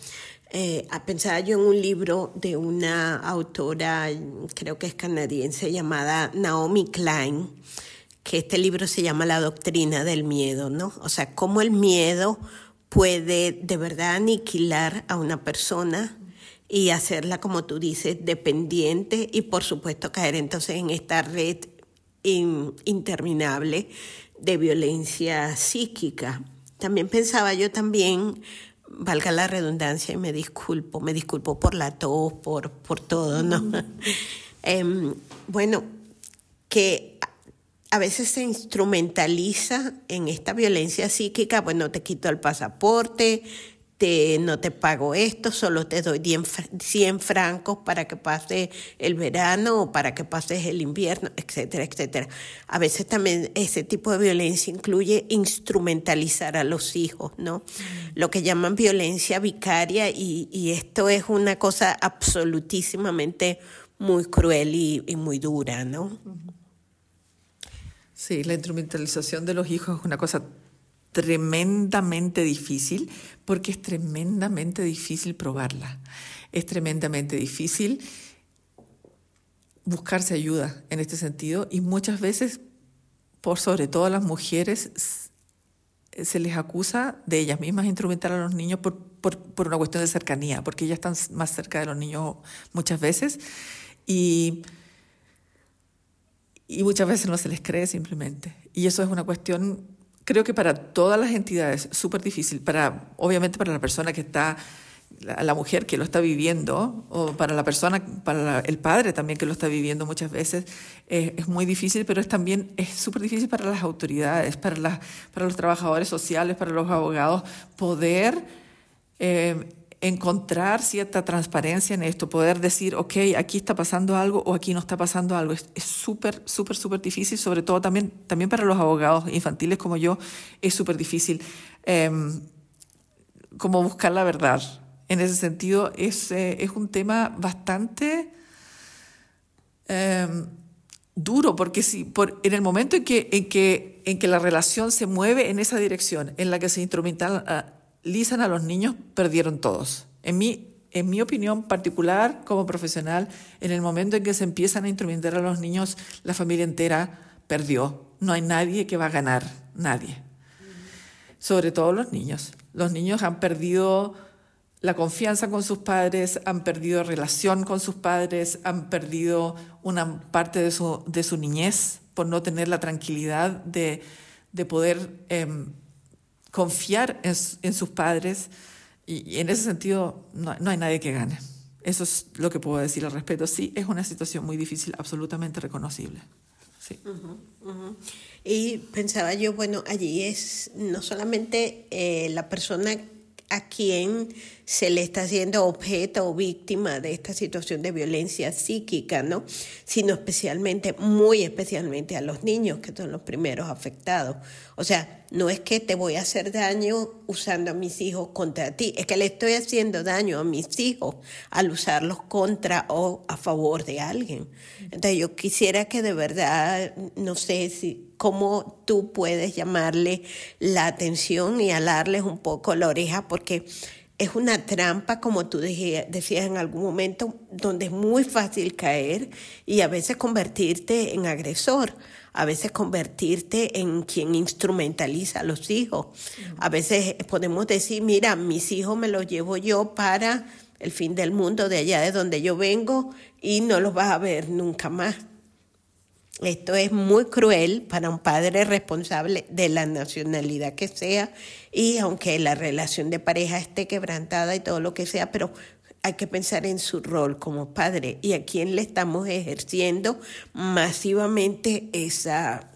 eh, pensaba yo en un libro de una autora, creo que es canadiense, llamada Naomi Klein, que este libro se llama La doctrina del miedo, ¿no? O sea, cómo el miedo puede de verdad aniquilar a una persona y hacerla, como tú dices, dependiente y por supuesto caer entonces en esta red interminable de violencia psíquica. También pensaba yo también, valga la redundancia y me disculpo, me disculpo por la tos, por, por todo, ¿no? Em, bueno, que a veces se instrumentaliza en esta violencia psíquica, bueno, te quito el pasaporte, te, no te pago esto, solo te doy 100 francos para que pase el verano o para que pases el invierno, etcétera, etcétera. A veces también ese tipo de violencia incluye instrumentalizar a los hijos, ¿no? Lo que llaman violencia vicaria y, y esto es una cosa absolutísimamente muy cruel y, y muy dura, ¿no? Sí, la instrumentalización de los hijos es una cosa tremendamente difícil porque es tremendamente difícil probarla. Es tremendamente difícil buscarse ayuda en este sentido y muchas veces, por sobre todo a las mujeres, se les acusa de ellas mismas instrumentar a los niños por, por, por una cuestión de cercanía, porque ellas están más cerca de los niños muchas veces y y muchas veces no se les cree simplemente. Y eso es una cuestión, creo que para todas las entidades, súper difícil, para, obviamente para la persona que está, la, mujer que lo está viviendo, o para la persona, para el padre también que lo está viviendo muchas veces, es muy difícil, pero es también es súper difícil para las autoridades, para, las, para los trabajadores sociales, para los abogados, poder... Eh, encontrar cierta transparencia en esto, poder decir, ok, aquí está pasando algo o aquí no está pasando algo. Es súper, súper, súper difícil, sobre todo también, también para los abogados infantiles como yo, es súper difícil eh, como buscar la verdad. En ese sentido, es, eh, es un tema bastante eh, duro, porque si, por, en el momento en que, en, que, en que la relación se mueve en esa dirección, en la que se instrumentalizan a los niños, perdieron todos. En mi, en mi opinión particular, como profesional, en el momento en que se empiezan a instrumentar a los niños, la familia entera perdió. No hay nadie que va a ganar, nadie. Sobre todo los niños. Los niños han perdido la confianza con sus padres, han perdido relación con sus padres, han perdido una parte de su, de su niñez por no tener la tranquilidad de, de poder eh, confiar en, sus padres. Y, en ese sentido no, no hay nadie que gane. Eso es lo que puedo decir al respecto. Sí, es una situación muy difícil, absolutamente reconocible. Sí. Y pensaba yo, bueno, allí es no solamente eh, la persona a quien se le está haciendo objeto o víctima de esta situación de violencia psíquica, ¿no? Sino especialmente, muy especialmente a los niños, que son los primeros afectados. O sea, no es que te voy a hacer daño usando a mis hijos contra ti, es que le estoy haciendo daño a mis hijos al usarlos contra o a favor de alguien. Entonces yo quisiera que de verdad, no sé si cómo tú puedes llamarle la atención y alarles un poco la oreja, porque es una trampa, como tú decías en algún momento, donde es muy fácil caer y a veces convertirte en agresor, a veces convertirte en quien instrumentaliza a los hijos. A veces podemos decir, mira, mis hijos me los llevo yo para el fin del mundo de allá de donde yo vengo y no los vas a ver nunca más. Esto es muy cruel para un padre responsable de la nacionalidad que sea y aunque la relación de pareja esté quebrantada y todo lo que sea, pero hay que pensar en su rol como padre. Y a quién le estamos ejerciendo masivamente esa,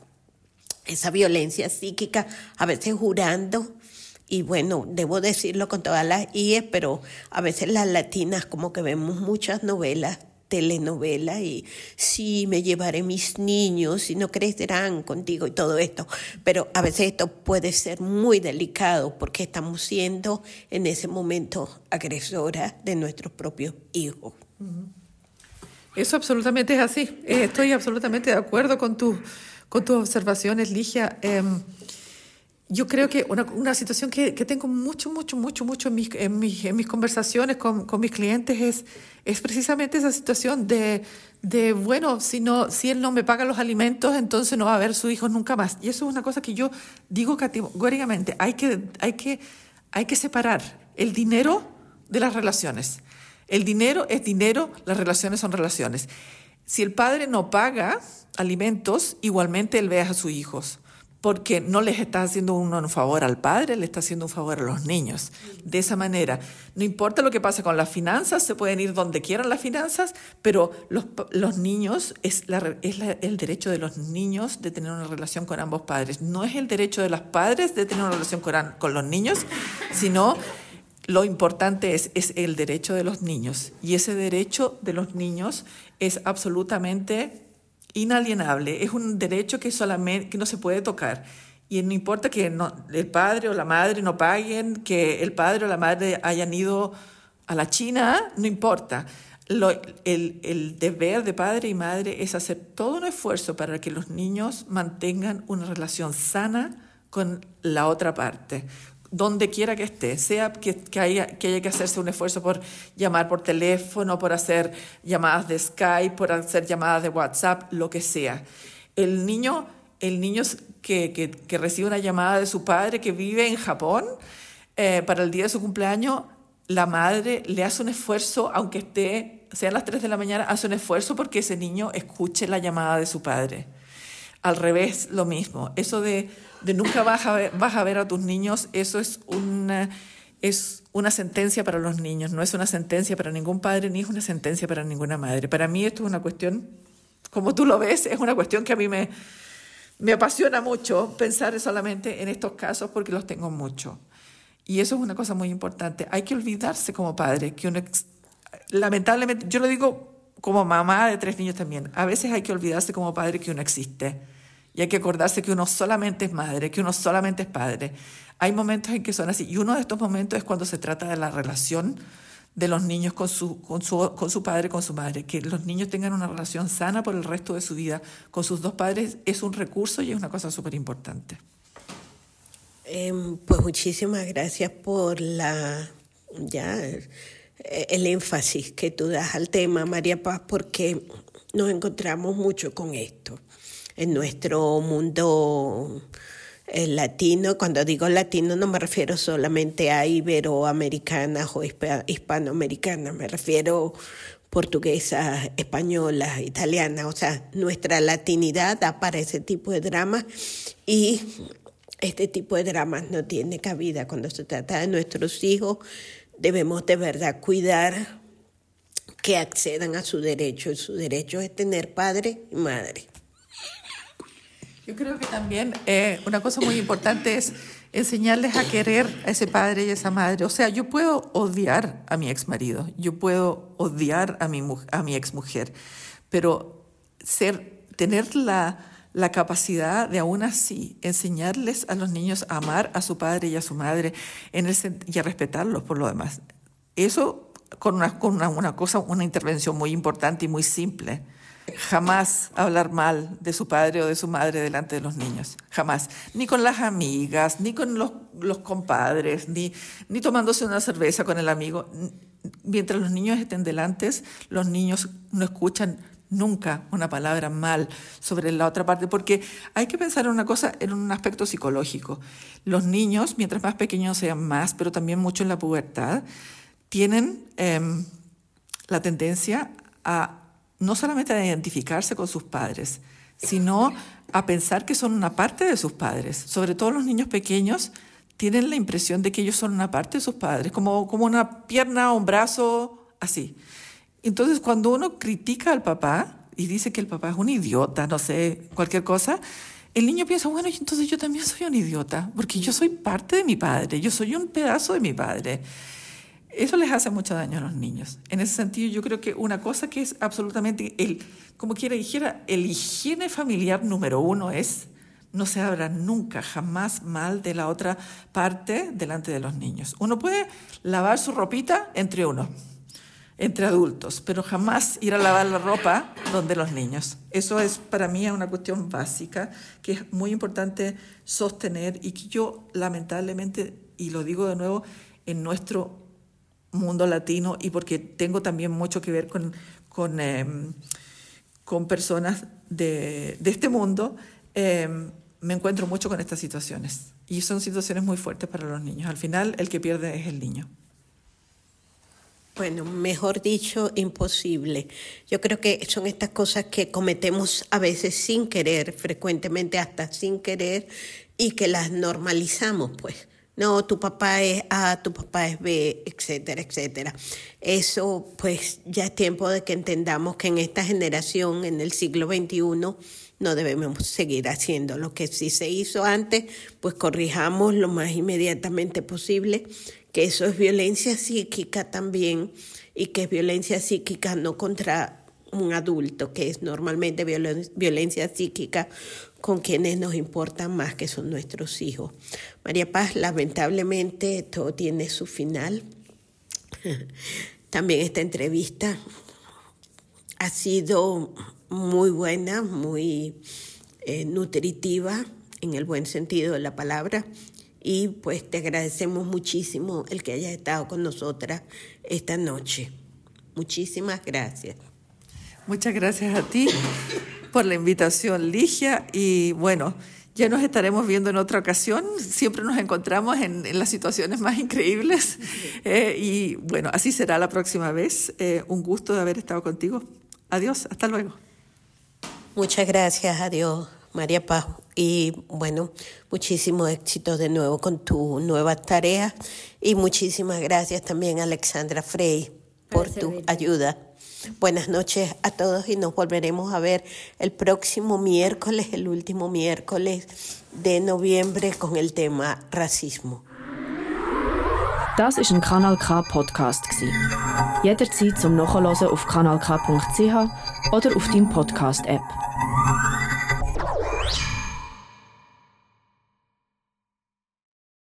esa violencia psíquica, a veces jurando y bueno, debo decirlo con todas las IES, pero a veces las latinas como que vemos muchas novelas telenovela y sí, me llevaré mis niños y no crecerán contigo y todo esto. Pero a veces esto puede ser muy delicado porque estamos siendo en ese momento agresoras de nuestros propios hijos. Eso absolutamente es así. Estoy absolutamente de acuerdo con, tu, con tus observaciones, Ligia. Eh, yo creo que una, una situación que, que, tengo mucho, mucho, mucho, mucho en mis, en mis, en mis conversaciones con, con, mis clientes es, es precisamente esa situación de, de, bueno, si, no, si él no me paga los alimentos, entonces no va a ver a sus hijos nunca más. Y eso es una cosa que yo digo categóricamente, hay que, hay que, hay que separar el dinero de las relaciones. El dinero es dinero, las relaciones son relaciones. Si el padre no paga alimentos, igualmente él ve a sus hijos porque no les está haciendo un favor al padre, le está haciendo un favor a los niños. De esa manera, no importa lo que pase con las finanzas, se pueden ir donde quieran las finanzas, pero los, los niños, es, la, es la, el derecho de los niños de tener una relación con ambos padres. No es el derecho de los padres de tener una relación con, con los niños, sino lo importante es, es el derecho de los niños. Y ese derecho de los niños es absolutamente inalienable, es un derecho que, solamente, que no se puede tocar. Y no importa que no, el padre o la madre no paguen, que el padre o la madre hayan ido a la China, no importa. El, el, deber de padre y madre es hacer todo un esfuerzo para que los niños mantengan una relación sana con la otra parte, donde quiera que esté, sea que, haya, que haya que hacerse un esfuerzo por llamar por teléfono, por hacer llamadas de Skype, por hacer llamadas de WhatsApp, lo que sea. El niño, el niño que recibe una llamada de su padre que vive en Japón eh, para el día de su cumpleaños, la madre le hace un esfuerzo, aunque esté, sean las 3 de la mañana, hace un esfuerzo porque ese niño escuche la llamada de su padre. Al revés, lo mismo. Eso de, de nunca vas a, ver, vas a ver a tus niños, eso es una, es una sentencia para los niños, no es una sentencia para ningún padre ni es una sentencia para ninguna madre. Para mí esto es una cuestión, como tú lo ves, es una cuestión que a mí me, me apasiona mucho pensar solamente en estos casos porque los tengo mucho. Y eso es una cosa muy importante. Hay que olvidarse como padre que uno, lamentablemente, yo lo digo como mamá de tres niños también, a veces hay que olvidarse como padre que uno existe. Y hay que acordarse que uno solamente es madre, que uno solamente es padre. Hay momentos en que son así. Y uno de estos momentos es cuando se trata de la relación de los niños con su, con su, con su padre, con su madre. Que los niños tengan una relación sana por el resto de su vida con sus dos padres es un recurso y es una cosa súper importante. Em, pues muchísimas gracias por la ya el énfasis que tú das al tema, María Paz, porque nos encontramos mucho con esto en nuestro mundo eh, latino. Cuando digo latino no me refiero solamente a iberoamericanas o hispanoamericanas, me refiero portuguesas, españolas, italianas, o sea, nuestra latinidad da para ese tipo de dramas y este tipo de dramas no tiene cabida cuando se trata de nuestros hijos. Debemos de verdad cuidar que accedan a su derecho y su derecho es tener padre y madre. Yo creo que también eh, una cosa muy importante es enseñarles a querer a ese padre y a esa madre. O sea, yo puedo odiar a mi ex marido, yo puedo odiar a mi, a mi ex mujer, pero ser, tener la, la capacidad de aún así enseñarles a los niños a amar a su padre y a su madre en el, y a respetarlos por lo demás. Eso con, una, con una, una cosa, una intervención muy importante y muy simple jamás hablar mal de su padre o de su madre delante de los niños, jamás. Ni con las amigas, ni con los, los compadres, ni, ni tomándose una cerveza con el amigo. Mientras los niños estén delante, los niños no escuchan nunca una palabra mal sobre la otra parte, porque hay que pensar en una cosa, en un aspecto psicológico. Los niños, mientras más pequeños sean más, pero también mucho en la pubertad, tienen em, la tendencia a no solamente a identificarse con sus padres, sino a pensar que son una parte de sus padres. Sobre todo los niños pequeños tienen la impresión de que ellos son una parte de sus padres, como, como una pierna o un brazo, así. Entonces, cuando uno critica al papá y dice que el papá es un idiota, no sé, cualquier cosa, el niño piensa, bueno, entonces yo también soy un idiota, porque yo soy parte de mi padre, yo soy un pedazo de mi padre. Eso les hace mucho daño a los niños. En ese sentido, yo creo que una cosa que es absolutamente, el, como quiera dijera, el higiene familiar número uno es no se habla nunca, jamás mal de la otra parte delante de los niños. Uno puede lavar su ropita entre uno, entre adultos, pero jamás ir a lavar la ropa donde los niños. Eso es para mí una cuestión básica que es muy importante sostener y que yo lamentablemente, y lo digo de nuevo, en nuestro mundo latino y porque tengo también mucho que ver con, con, em, con personas de, de, este mundo, em, me encuentro mucho con estas situaciones. Y son situaciones muy fuertes para los niños. Al final, el que pierde es el niño. Bueno, mejor dicho, imposible. Yo creo que son estas cosas que cometemos a veces sin querer, frecuentemente hasta sin querer, y que las normalizamos, pues no, tu papá es A, tu papá es B, etcétera, etcétera. Eso pues ya es tiempo de que entendamos que en esta generación, en el siglo XXI, no debemos seguir haciendo lo que sí se hizo antes, pues corrijamos lo más inmediatamente posible, que eso es violencia psíquica también y que es violencia psíquica no contra un adulto, que es normalmente violencia psíquica con quienes nos importan más, que son nuestros hijos. María Paz, lamentablemente todo tiene su final. También esta entrevista ha sido muy buena, muy eh, nutritiva en el buen sentido de la palabra. Y pues te agradecemos muchísimo el que hayas estado con nosotras esta noche. Muchísimas gracias. Muchas gracias a ti por la invitación, Ligia. Y bueno, ya nos estaremos viendo en otra ocasión. Siempre nos encontramos en, las situaciones más increíbles. Eh, y bueno, así será la próxima vez. Eh, un gusto de haber estado contigo. Adiós, hasta luego. Muchas gracias, adiós, María Paz. Y bueno, muchísimo éxito de nuevo con tu nueva tarea. Y muchísimas gracias también, Alexandra Frey, por tu ayuda. Buenas noches a todos y nos volveremos a ver el próximo miércoles, el último miércoles de noviembre con el tema racismo.